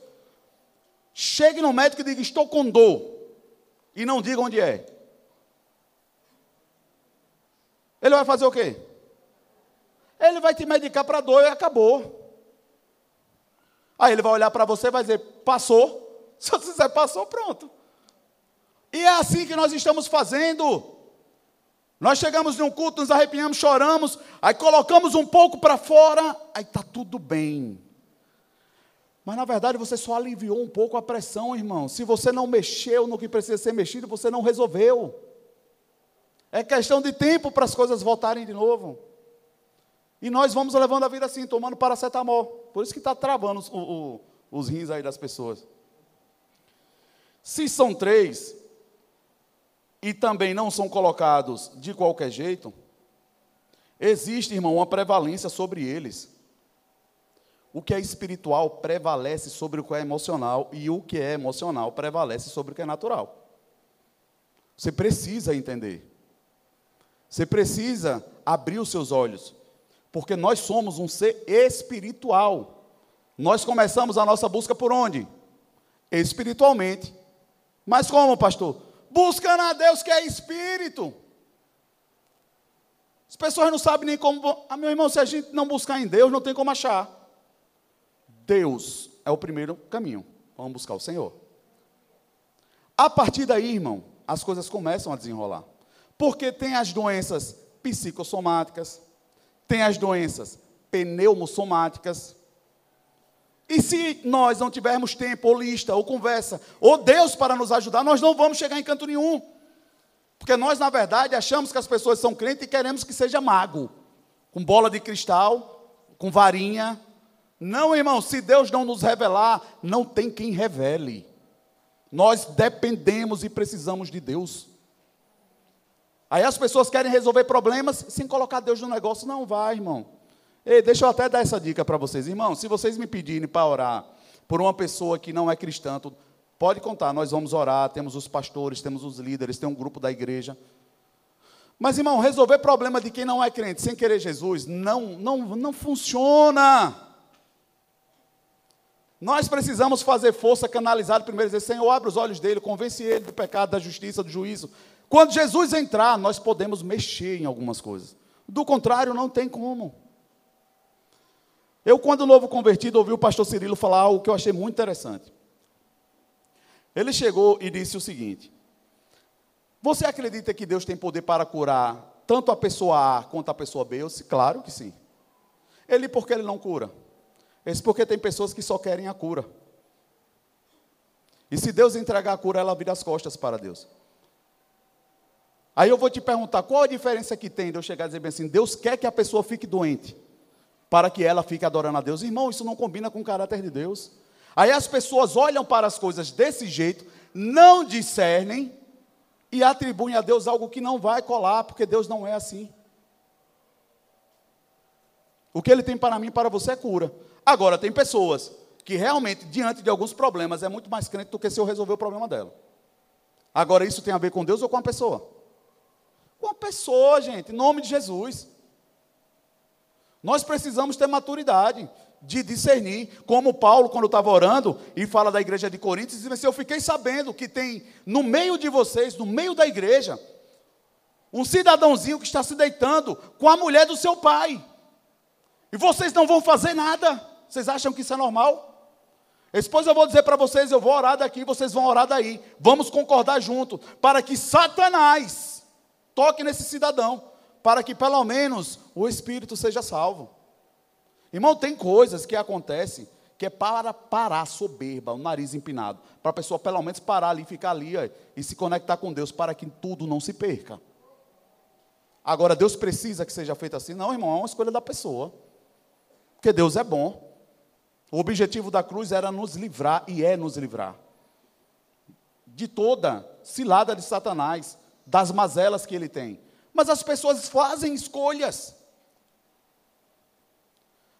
Chegue no médico e diga, estou com dor. E não diga onde é. Ele vai fazer o quê? Ele vai te medicar para dor e acabou. Aí ele vai olhar para você e vai dizer: passou. Se você disser passou, pronto. E é assim que nós estamos fazendo. Nós chegamos num culto, nos arrepiamos, choramos, aí colocamos um pouco para fora, aí está tudo bem. Mas na verdade você só aliviou um pouco a pressão, irmão. Se você não mexeu no que precisa ser mexido, você não resolveu. É questão de tempo para as coisas voltarem de novo. E nós vamos levando a vida assim, tomando paracetamol. Por isso que está travando os, o, os rins aí das pessoas. Se são três, e também não são colocados de qualquer jeito, existe, irmão, uma prevalência sobre eles. O que é espiritual prevalece sobre o que é emocional, e o que é emocional prevalece sobre o que é natural. Você precisa entender. Você precisa abrir os seus olhos porque nós somos um ser espiritual. Nós começamos a nossa busca por onde? Espiritualmente. Mas como, pastor? Buscando a Deus que é espírito. As pessoas não sabem nem como. Ah, meu irmão, se a gente não buscar em Deus, não tem como achar. Deus é o primeiro caminho. Vamos buscar o Senhor. A partir daí, irmão, as coisas começam a desenrolar. Porque tem as doenças psicossomáticas, tem as doenças pneumosomáticas. E se nós não tivermos tempo, ou lista, ou conversa, ou Deus para nos ajudar, nós não vamos chegar em canto nenhum. Porque nós, na verdade, achamos que as pessoas são crentes e queremos que seja mago, com bola de cristal, com varinha. Não, irmão, se Deus não nos revelar, não tem quem revele. Nós dependemos e precisamos de Deus. Aí as pessoas querem resolver problemas sem colocar Deus no negócio. Não vai, irmão. Ei, deixa eu até dar essa dica para vocês. Irmão, se vocês me pedirem para orar por uma pessoa que não é cristã, pode contar, nós vamos orar, temos os pastores, temos os líderes, tem um grupo da igreja. Mas, irmão, resolver problema de quem não é crente sem querer Jesus não, não, não funciona. Nós precisamos fazer força canalizada primeiro, dizer, Senhor, abre os olhos dele, convence ele do pecado, da justiça, do juízo. Quando Jesus entrar, nós podemos mexer em algumas coisas. Do contrário, não tem como. Eu, quando novo convertido, ouvi o pastor Cirilo falar algo que eu achei muito interessante. Ele chegou e disse o seguinte: você acredita que Deus tem poder para curar tanto a pessoa A quanto a pessoa B? Eu disse, claro que sim. Ele, por que ele não cura? Esse porque tem pessoas que só querem a cura. E se Deus entregar a cura, ela vira as costas para Deus. Aí eu vou te perguntar, qual a diferença que tem de eu chegar e dizer bem assim, Deus quer que a pessoa fique doente, para que ela fique adorando a Deus? Irmão, isso não combina com o caráter de Deus. Aí as pessoas olham para as coisas desse jeito, não discernem, e atribuem a Deus algo que não vai colar, porque Deus não é assim. O que Ele tem para mim para você é cura. Agora, tem pessoas que realmente, diante de alguns problemas, é muito mais crente do que se eu resolver o problema dela. Agora, isso tem a ver com Deus ou com a pessoa? Com a pessoa, gente, em nome de Jesus. Nós precisamos ter maturidade de discernir, como Paulo, quando estava orando e fala da igreja de Coríntios, diz assim: Eu fiquei sabendo que tem no meio de vocês, no meio da igreja, um cidadãozinho que está se deitando com a mulher do seu pai, e vocês não vão fazer nada. Vocês acham que isso é normal? Depois eu vou dizer para vocês: eu vou orar daqui, vocês vão orar daí. Vamos concordar junto, para que Satanás toque nesse cidadão, para que pelo menos o espírito seja salvo. Irmão, tem coisas que acontecem que é para parar soberba, o nariz empinado, para a pessoa pelo menos parar ali, ficar ali ó, e se conectar com Deus para que tudo não se perca. Agora, Deus precisa que seja feito assim? Não, irmão, é uma escolha da pessoa. Porque Deus é bom. O objetivo da cruz era nos livrar e é nos livrar de toda cilada de Satanás, das mazelas que ele tem. Mas as pessoas fazem escolhas.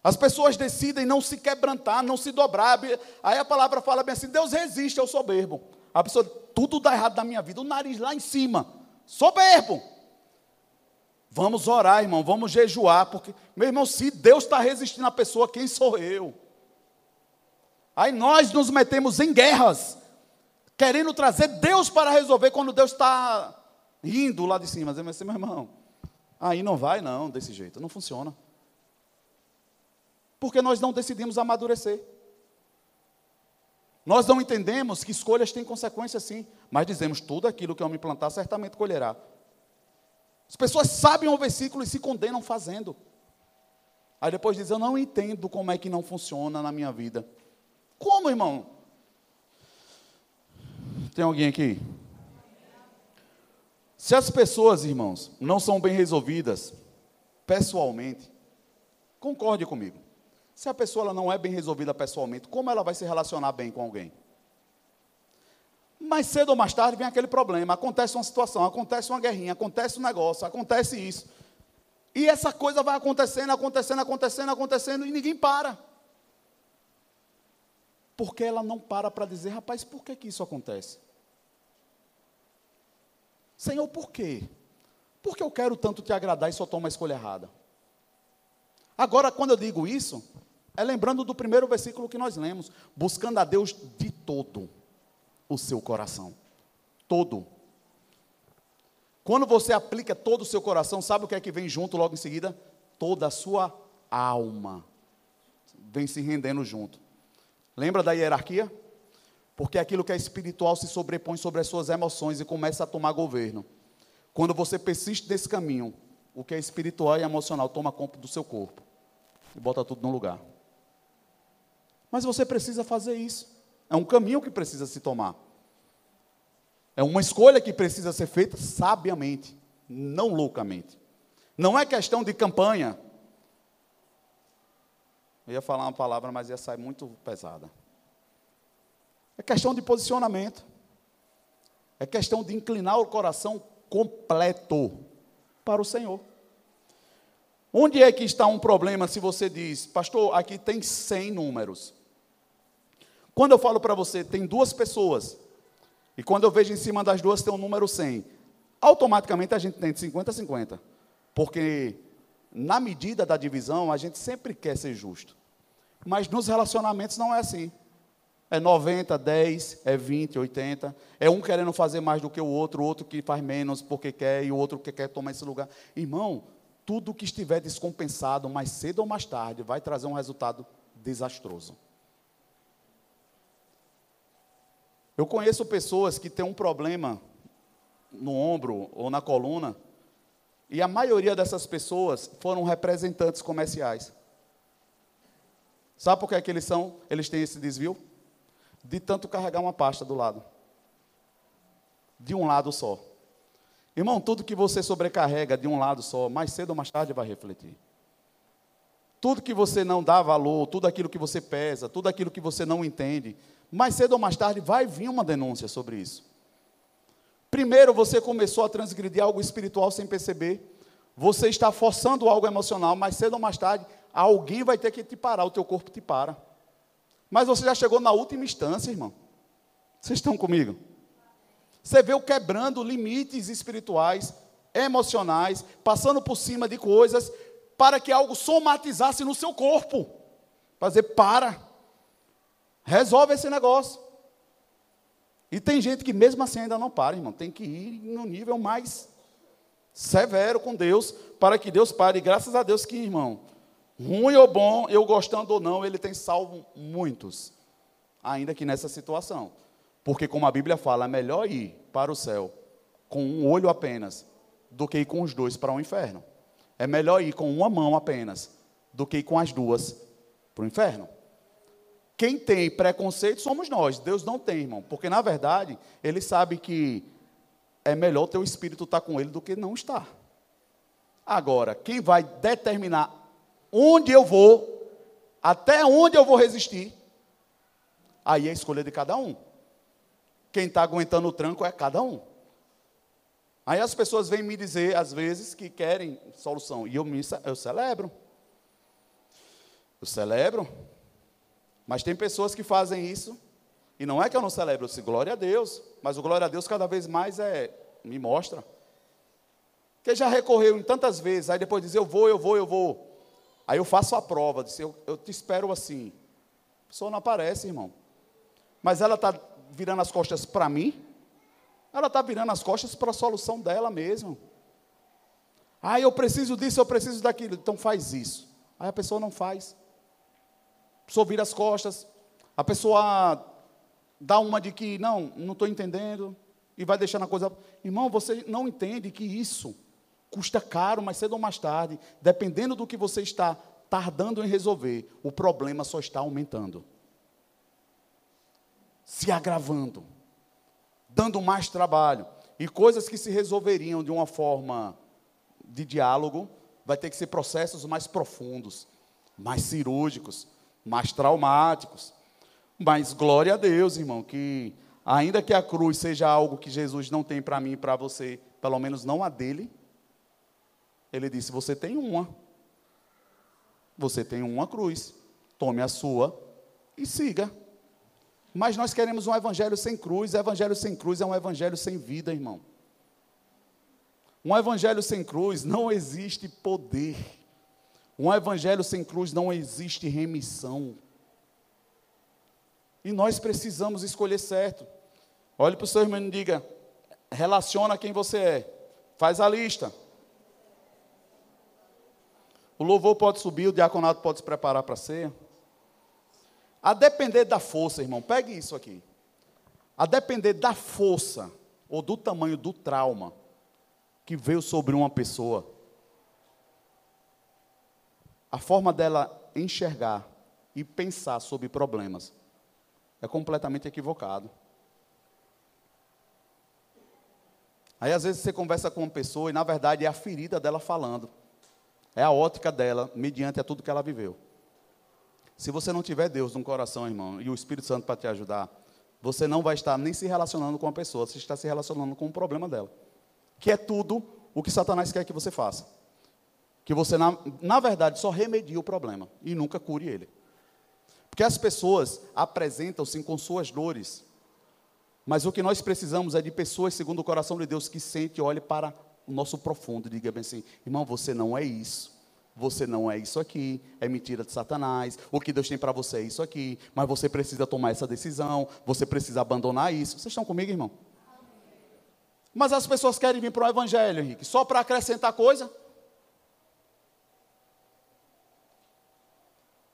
As pessoas decidem não se quebrantar, não se dobrar. Aí a palavra fala bem assim: Deus resiste ao soberbo. A pessoa, tudo dá errado na minha vida, o nariz lá em cima, soberbo. Vamos orar, irmão, vamos jejuar, porque, meu irmão, se Deus está resistindo à pessoa, quem sou eu? Aí nós nos metemos em guerras, querendo trazer Deus para resolver, quando Deus está rindo lá de cima, dizendo assim, meu irmão, aí não vai não, desse jeito, não funciona porque nós não decidimos amadurecer. Nós não entendemos que escolhas têm consequências sim, mas dizemos tudo aquilo que eu me plantar certamente colherá. As pessoas sabem o versículo e se condenam fazendo. Aí depois diz: Eu não entendo como é que não funciona na minha vida. Como, irmão? Tem alguém aqui? Se as pessoas, irmãos, não são bem resolvidas pessoalmente, concorde comigo. Se a pessoa não é bem resolvida pessoalmente, como ela vai se relacionar bem com alguém? Mais cedo ou mais tarde vem aquele problema, acontece uma situação, acontece uma guerrinha, acontece um negócio, acontece isso. E essa coisa vai acontecendo, acontecendo, acontecendo, acontecendo, e ninguém para. Porque ela não para para dizer, rapaz, por que, que isso acontece? Senhor, por quê? Porque eu quero tanto te agradar e só tomo a escolha errada. Agora, quando eu digo isso, é lembrando do primeiro versículo que nós lemos: buscando a Deus de todo o seu coração. Todo. Quando você aplica todo o seu coração, sabe o que é que vem junto logo em seguida? Toda a sua alma vem se rendendo junto. Lembra da hierarquia? Porque aquilo que é espiritual se sobrepõe sobre as suas emoções e começa a tomar governo. Quando você persiste nesse caminho, o que é espiritual e emocional toma conta do seu corpo e bota tudo no lugar. Mas você precisa fazer isso. É um caminho que precisa se tomar. É uma escolha que precisa ser feita sabiamente, não loucamente. Não é questão de campanha. Eu ia falar uma palavra, mas ia sair muito pesada. É questão de posicionamento. É questão de inclinar o coração completo para o Senhor. Onde é que está um problema se você diz, pastor, aqui tem 100 números. Quando eu falo para você, tem duas pessoas, e quando eu vejo em cima das duas tem um número 100, automaticamente a gente tem de 50 a 50. Porque na medida da divisão, a gente sempre quer ser justo. Mas nos relacionamentos não é assim. É 90, 10, é 20, 80. É um querendo fazer mais do que o outro, o outro que faz menos porque quer e o outro que quer tomar esse lugar. Irmão, tudo que estiver descompensado, mais cedo ou mais tarde, vai trazer um resultado desastroso. Eu conheço pessoas que têm um problema no ombro ou na coluna, e a maioria dessas pessoas foram representantes comerciais. Sabe por que, é que eles são? Eles têm esse desvio? De tanto carregar uma pasta do lado. De um lado só. Irmão, tudo que você sobrecarrega de um lado só, mais cedo ou mais tarde vai refletir. Tudo que você não dá valor, tudo aquilo que você pesa, tudo aquilo que você não entende, mais cedo ou mais tarde vai vir uma denúncia sobre isso. Primeiro, você começou a transgredir algo espiritual sem perceber. Você está forçando algo emocional, mais cedo ou mais tarde alguém vai ter que te parar, o teu corpo te para. Mas você já chegou na última instância, irmão. Vocês estão comigo? Você veio quebrando limites espirituais, emocionais, passando por cima de coisas, para que algo somatizasse no seu corpo. Dizer, para. Resolve esse negócio. E tem gente que mesmo assim ainda não para, irmão. Tem que ir no nível mais severo com Deus, para que Deus pare. E graças a Deus que, irmão, Ruim ou bom, eu gostando ou não, ele tem salvo muitos, ainda que nessa situação. Porque, como a Bíblia fala, é melhor ir para o céu com um olho apenas do que ir com os dois para o inferno. É melhor ir com uma mão apenas do que ir com as duas para o inferno. Quem tem preconceito somos nós, Deus não tem, irmão. Porque, na verdade, ele sabe que é melhor o teu espírito estar com ele do que não estar. Agora, quem vai determinar onde eu vou, até onde eu vou resistir, aí é a escolha de cada um. Quem está aguentando o tranco é cada um. Aí as pessoas vêm me dizer, às vezes, que querem solução. E eu, me, eu celebro. Eu celebro. Mas tem pessoas que fazem isso. E não é que eu não celebro, eu disse, glória a Deus. Mas o glória a Deus cada vez mais é, me mostra. Que já recorreu em tantas vezes, aí depois diz, eu vou, eu vou, eu vou. Aí eu faço a prova, disse, eu, eu te espero assim. A pessoa não aparece, irmão. Mas ela está virando as costas para mim? Ela está virando as costas para a solução dela mesmo. Ah, eu preciso disso, eu preciso daquilo. Então faz isso. Aí a pessoa não faz. A pessoa vira as costas. A pessoa dá uma de que, não, não estou entendendo. E vai deixando a coisa. Irmão, você não entende que isso Custa caro, mas cedo ou mais tarde, dependendo do que você está tardando em resolver, o problema só está aumentando. Se agravando, dando mais trabalho. E coisas que se resolveriam de uma forma de diálogo, vai ter que ser processos mais profundos, mais cirúrgicos, mais traumáticos. Mas glória a Deus, irmão, que ainda que a cruz seja algo que Jesus não tem para mim e para você, pelo menos não a dele, ele disse: Você tem uma. Você tem uma cruz. Tome a sua e siga. Mas nós queremos um evangelho sem cruz. Evangelho sem cruz é um evangelho sem vida, irmão. Um evangelho sem cruz não existe poder. Um evangelho sem cruz não existe remissão. E nós precisamos escolher certo. Olhe para o seu irmão e diga: relaciona quem você é. Faz a lista. O louvor pode subir, o diaconato pode se preparar para ser. A depender da força, irmão, pegue isso aqui. A depender da força ou do tamanho do trauma que veio sobre uma pessoa, a forma dela enxergar e pensar sobre problemas é completamente equivocado. Aí às vezes você conversa com uma pessoa e na verdade é a ferida dela falando. É a ótica dela, mediante a tudo que ela viveu. Se você não tiver Deus no coração, irmão, e o Espírito Santo para te ajudar, você não vai estar nem se relacionando com a pessoa, você está se relacionando com o problema dela. Que é tudo o que Satanás quer que você faça. Que você, na, na verdade, só remedie o problema e nunca cure ele. Porque as pessoas apresentam-se com suas dores. Mas o que nós precisamos é de pessoas, segundo o coração de Deus, que sente e olhe para o nosso profundo diga bem assim: irmão, você não é isso. Você não é isso aqui, é mentira de Satanás. O que Deus tem para você é isso aqui, mas você precisa tomar essa decisão, você precisa abandonar isso. Vocês estão comigo, irmão? Mas as pessoas querem vir para o Evangelho, Henrique, só para acrescentar coisa.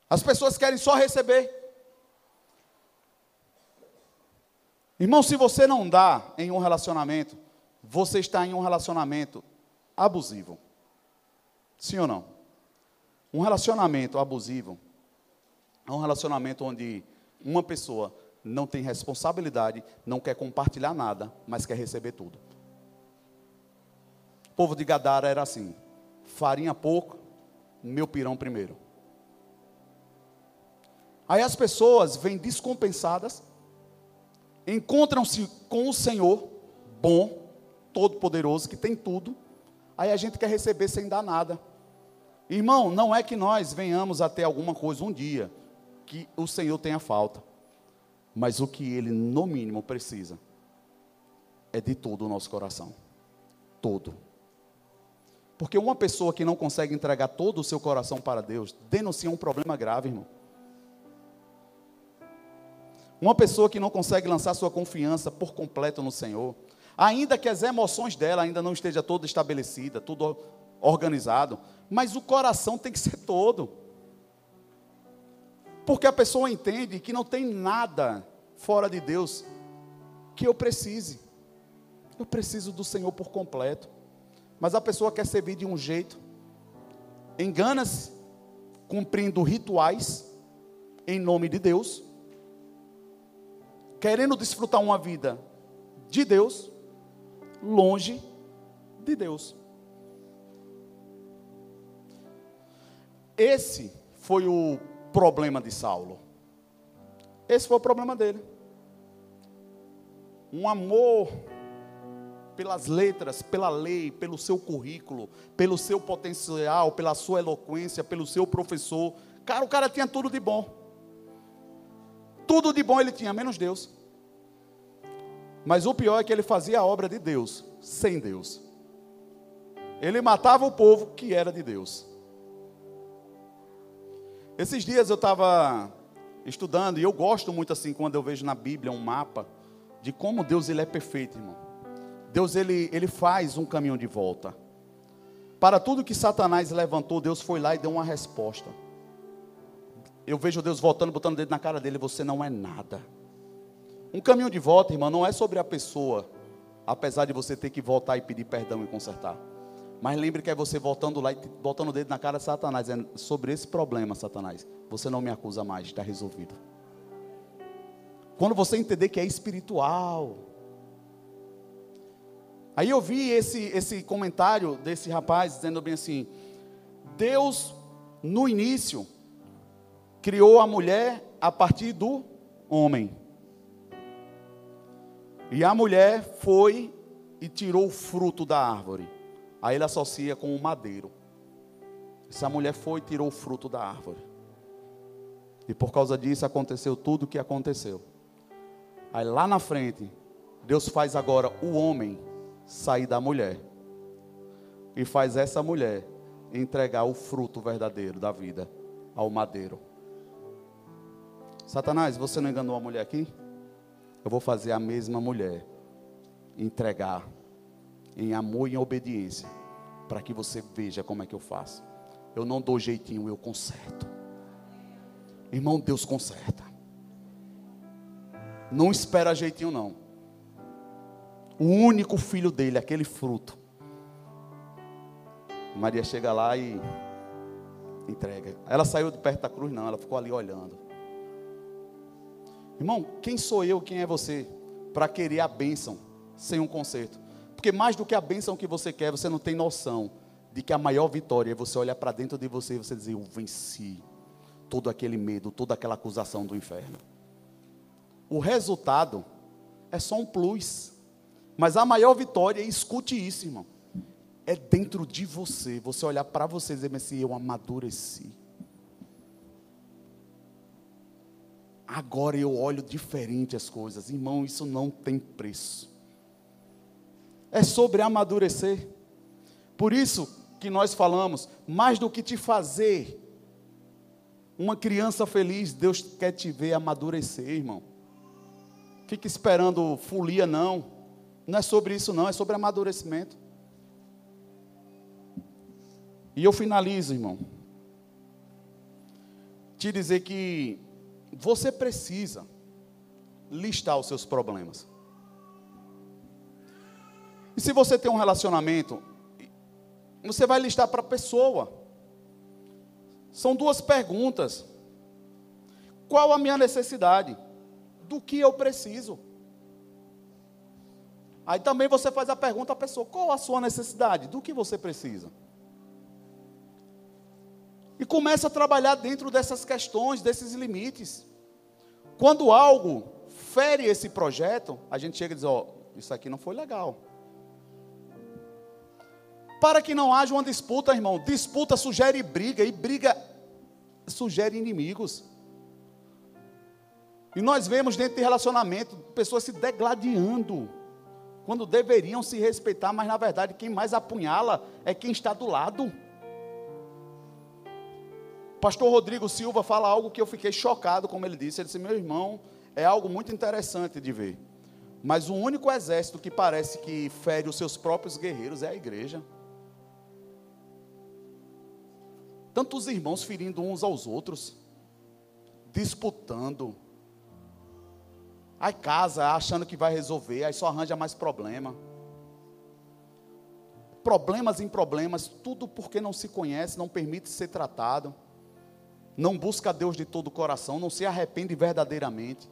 As pessoas querem só receber. Irmão, se você não dá em um relacionamento, você está em um relacionamento abusivo. Sim ou não? Um relacionamento abusivo é um relacionamento onde uma pessoa não tem responsabilidade, não quer compartilhar nada, mas quer receber tudo. O povo de Gadara era assim: farinha pouco, meu pirão primeiro. Aí as pessoas vêm descompensadas, encontram-se com o Senhor, bom, todo-poderoso, que tem tudo, aí a gente quer receber sem dar nada. Irmão, não é que nós venhamos a ter alguma coisa um dia que o Senhor tenha falta, mas o que Ele, no mínimo, precisa é de todo o nosso coração. Todo. Porque uma pessoa que não consegue entregar todo o seu coração para Deus denuncia um problema grave, irmão. Uma pessoa que não consegue lançar sua confiança por completo no Senhor, ainda que as emoções dela ainda não esteja toda estabelecida, tudo organizado, mas o coração tem que ser todo. Porque a pessoa entende que não tem nada fora de Deus que eu precise. Eu preciso do Senhor por completo. Mas a pessoa quer servir de um jeito, engana-se, cumprindo rituais em nome de Deus, querendo desfrutar uma vida de Deus, longe de Deus. Esse foi o problema de Saulo. Esse foi o problema dele. Um amor pelas letras, pela lei, pelo seu currículo, pelo seu potencial, pela sua eloquência, pelo seu professor. Cara, o cara tinha tudo de bom. Tudo de bom ele tinha, menos Deus. Mas o pior é que ele fazia a obra de Deus, sem Deus. Ele matava o povo que era de Deus. Esses dias eu estava estudando, e eu gosto muito assim, quando eu vejo na Bíblia um mapa, de como Deus ele é perfeito, irmão. Deus ele, ele faz um caminho de volta. Para tudo que Satanás levantou, Deus foi lá e deu uma resposta. Eu vejo Deus voltando, botando o dedo na cara dele, você não é nada. Um caminho de volta, irmão, não é sobre a pessoa, apesar de você ter que voltar e pedir perdão e consertar. Mas lembre que é você voltando lá e botando o dedo na cara de Satanás. É sobre esse problema, Satanás. Você não me acusa mais, está resolvido. Quando você entender que é espiritual. Aí eu vi esse, esse comentário desse rapaz dizendo bem assim: Deus, no início, criou a mulher a partir do homem. E a mulher foi e tirou o fruto da árvore. Aí ele associa com o madeiro. Essa mulher foi e tirou o fruto da árvore. E por causa disso aconteceu tudo o que aconteceu. Aí lá na frente, Deus faz agora o homem sair da mulher. E faz essa mulher entregar o fruto verdadeiro da vida ao madeiro. Satanás, você não enganou a mulher aqui? Eu vou fazer a mesma mulher entregar em amor e em obediência, para que você veja como é que eu faço. Eu não dou jeitinho, eu conserto. Irmão, Deus conserta. Não espera jeitinho, não. O único filho dele, aquele fruto. Maria chega lá e entrega. Ela saiu de perto da cruz, não, ela ficou ali olhando. Irmão, quem sou eu, quem é você, para querer a bênção sem um conserto? Porque mais do que a bênção que você quer, você não tem noção de que a maior vitória é você olhar para dentro de você e você dizer: Eu venci. todo aquele medo, toda aquela acusação do inferno. O resultado é só um plus. Mas a maior vitória, escute isso, irmão, é dentro de você. Você olhar para você e dizer assim: eu amadureci. Agora eu olho diferente as coisas. Irmão, isso não tem preço. É sobre amadurecer. Por isso que nós falamos, mais do que te fazer uma criança feliz, Deus quer te ver amadurecer, irmão. Fique esperando folia, não. Não é sobre isso, não, é sobre amadurecimento. E eu finalizo, irmão. Te dizer que você precisa listar os seus problemas. E se você tem um relacionamento, você vai listar para a pessoa. São duas perguntas. Qual a minha necessidade? Do que eu preciso? Aí também você faz a pergunta à pessoa: qual a sua necessidade? Do que você precisa? E começa a trabalhar dentro dessas questões, desses limites. Quando algo fere esse projeto, a gente chega e diz: Ó, oh, isso aqui não foi legal. Para que não haja uma disputa, irmão. Disputa sugere briga, e briga sugere inimigos. E nós vemos dentro de relacionamento pessoas se degladiando, quando deveriam se respeitar, mas na verdade quem mais apunhala é quem está do lado. Pastor Rodrigo Silva fala algo que eu fiquei chocado, como ele disse. Ele disse: Meu irmão, é algo muito interessante de ver. Mas o único exército que parece que fere os seus próprios guerreiros é a igreja. Tantos irmãos ferindo uns aos outros, disputando. Aí casa achando que vai resolver, aí só arranja mais problema. Problemas em problemas, tudo porque não se conhece, não permite ser tratado não busca Deus de todo o coração, não se arrepende verdadeiramente.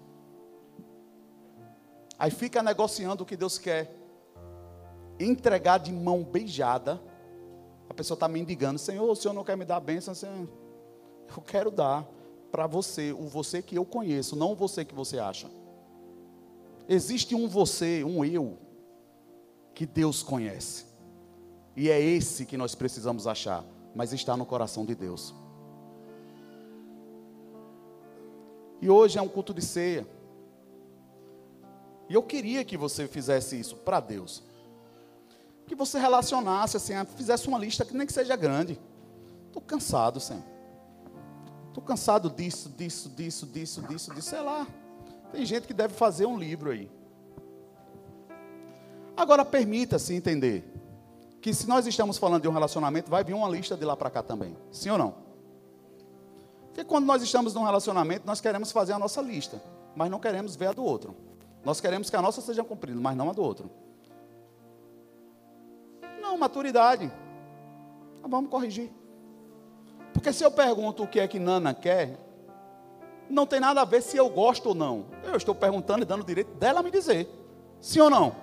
Aí fica negociando o que Deus quer. Entregar de mão beijada. A pessoa está mendigando, Senhor, o Senhor não quer me dar a bênção? Senhor, eu quero dar para você, o você que eu conheço, não o você que você acha. Existe um você, um eu, que Deus conhece. E é esse que nós precisamos achar, mas está no coração de Deus. E hoje é um culto de ceia. E eu queria que você fizesse isso para Deus. Que você relacionasse assim, fizesse uma lista que nem que seja grande. Estou cansado, Senhor. Estou cansado disso, disso, disso, disso, disso, disso, sei lá. Tem gente que deve fazer um livro aí. Agora permita-se entender que se nós estamos falando de um relacionamento, vai vir uma lista de lá para cá também. Sim ou não? Porque quando nós estamos num relacionamento, nós queremos fazer a nossa lista, mas não queremos ver a do outro. Nós queremos que a nossa seja cumprida, mas não a do outro. Não, maturidade. Ah, vamos corrigir. Porque se eu pergunto o que é que Nana quer, não tem nada a ver se eu gosto ou não. Eu estou perguntando e dando o direito dela me dizer. Sim ou não?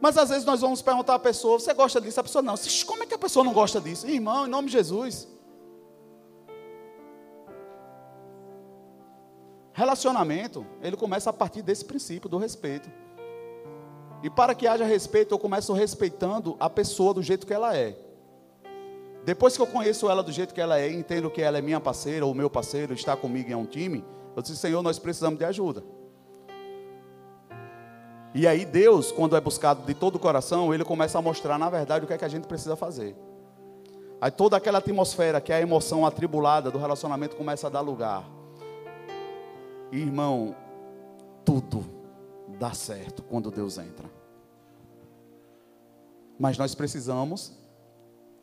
Mas às vezes nós vamos perguntar à pessoa, você gosta disso? A pessoa não. Como é que a pessoa não gosta disso? Irmão, em nome de Jesus. Relacionamento, ele começa a partir desse princípio do respeito. E para que haja respeito, eu começo respeitando a pessoa do jeito que ela é. Depois que eu conheço ela do jeito que ela é, entendo que ela é minha parceira ou meu parceiro, está comigo em um time, eu disse, Senhor, nós precisamos de ajuda. E aí Deus, quando é buscado de todo o coração, ele começa a mostrar, na verdade, o que é que a gente precisa fazer. Aí toda aquela atmosfera, que é a emoção atribulada do relacionamento, começa a dar lugar. Irmão, tudo dá certo quando Deus entra. Mas nós precisamos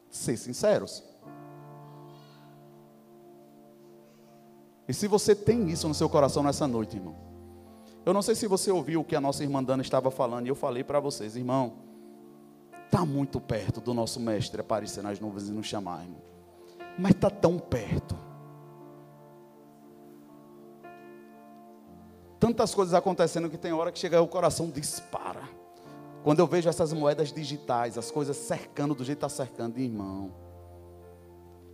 ser sinceros. E se você tem isso no seu coração nessa noite, irmão, eu não sei se você ouviu o que a nossa irmã Dana estava falando, e eu falei para vocês, irmão, está muito perto do nosso mestre aparecer nas nuvens e nos chamar, irmão. Mas está tão perto. Tantas coisas acontecendo que tem hora que chega o coração dispara. Quando eu vejo essas moedas digitais, as coisas cercando do jeito que está cercando, irmão.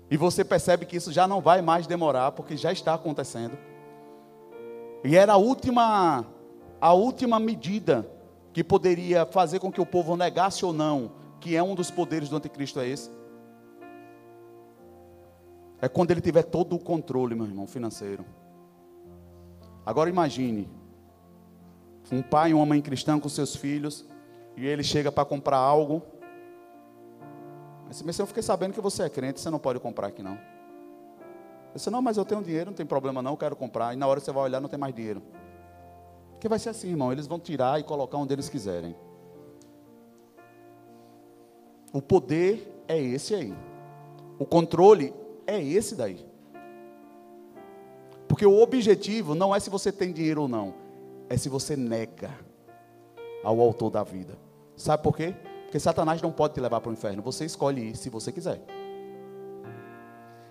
E você percebe que isso já não vai mais demorar, porque já está acontecendo. E era a última, a última medida que poderia fazer com que o povo negasse ou não, que é um dos poderes do anticristo é esse. É quando ele tiver todo o controle, meu irmão, financeiro. Agora imagine um pai e uma mãe cristã com seus filhos e ele chega para comprar algo. Mas eu fiquei sabendo que você é crente, você não pode comprar aqui não. Eu disse, não, mas eu tenho dinheiro, não tem problema não, eu quero comprar. E na hora você vai olhar, não tem mais dinheiro. Porque vai ser assim, irmão, eles vão tirar e colocar onde eles quiserem. O poder é esse aí. O controle é esse daí. Porque o objetivo não é se você tem dinheiro ou não, é se você nega ao autor da vida. Sabe por quê? Porque Satanás não pode te levar para o inferno. Você escolhe ir se você quiser.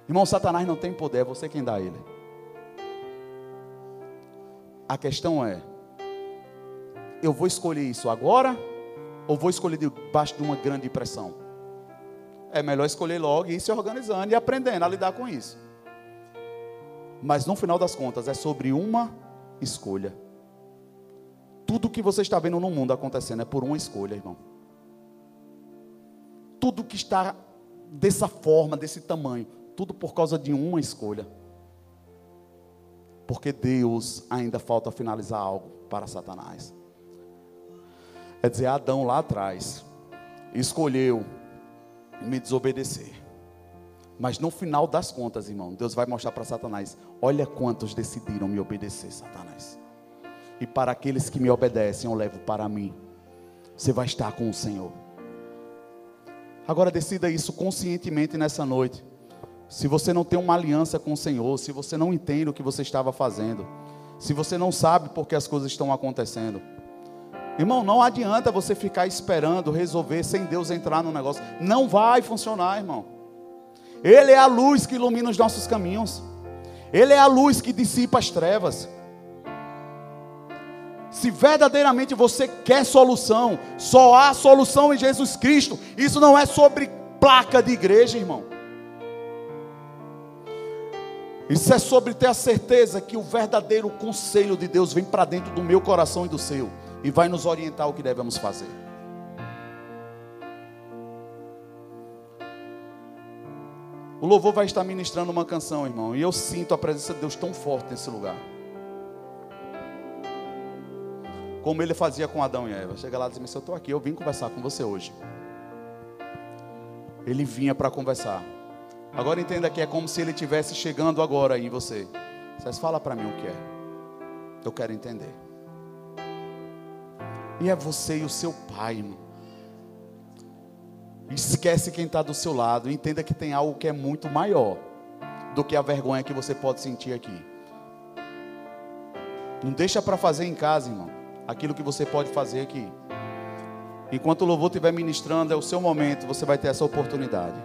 Irmão, Satanás não tem poder, é você quem dá ele. A questão é: eu vou escolher isso agora ou vou escolher debaixo de uma grande pressão? É melhor escolher logo e ir se organizando e aprendendo a lidar com isso. Mas no final das contas é sobre uma escolha. Tudo que você está vendo no mundo acontecendo é por uma escolha, irmão. Tudo que está dessa forma, desse tamanho, tudo por causa de uma escolha. Porque Deus ainda falta finalizar algo para Satanás. É dizer, Adão lá atrás escolheu me desobedecer. Mas no final das contas, irmão, Deus vai mostrar para Satanás: olha quantos decidiram me obedecer, Satanás. E para aqueles que me obedecem, eu levo para mim. Você vai estar com o Senhor. Agora decida isso conscientemente nessa noite. Se você não tem uma aliança com o Senhor, se você não entende o que você estava fazendo, se você não sabe por que as coisas estão acontecendo, irmão, não adianta você ficar esperando resolver sem Deus entrar no negócio. Não vai funcionar, irmão. Ele é a luz que ilumina os nossos caminhos. Ele é a luz que dissipa as trevas. Se verdadeiramente você quer solução, só há solução em Jesus Cristo. Isso não é sobre placa de igreja, irmão. Isso é sobre ter a certeza que o verdadeiro conselho de Deus vem para dentro do meu coração e do seu e vai nos orientar o que devemos fazer. O louvor vai estar ministrando uma canção, irmão, e eu sinto a presença de Deus tão forte nesse lugar. Como ele fazia com Adão e Eva. Chega lá e diz: Eu estou aqui, eu vim conversar com você hoje. Ele vinha para conversar. Agora entenda que é como se ele estivesse chegando agora em você. Vocês fala para mim o que é. Eu quero entender. E é você e o seu pai, irmão. Esquece quem está do seu lado. Entenda que tem algo que é muito maior do que a vergonha que você pode sentir aqui. Não deixa para fazer em casa, irmão aquilo que você pode fazer aqui. Enquanto o louvor estiver ministrando, é o seu momento, você vai ter essa oportunidade.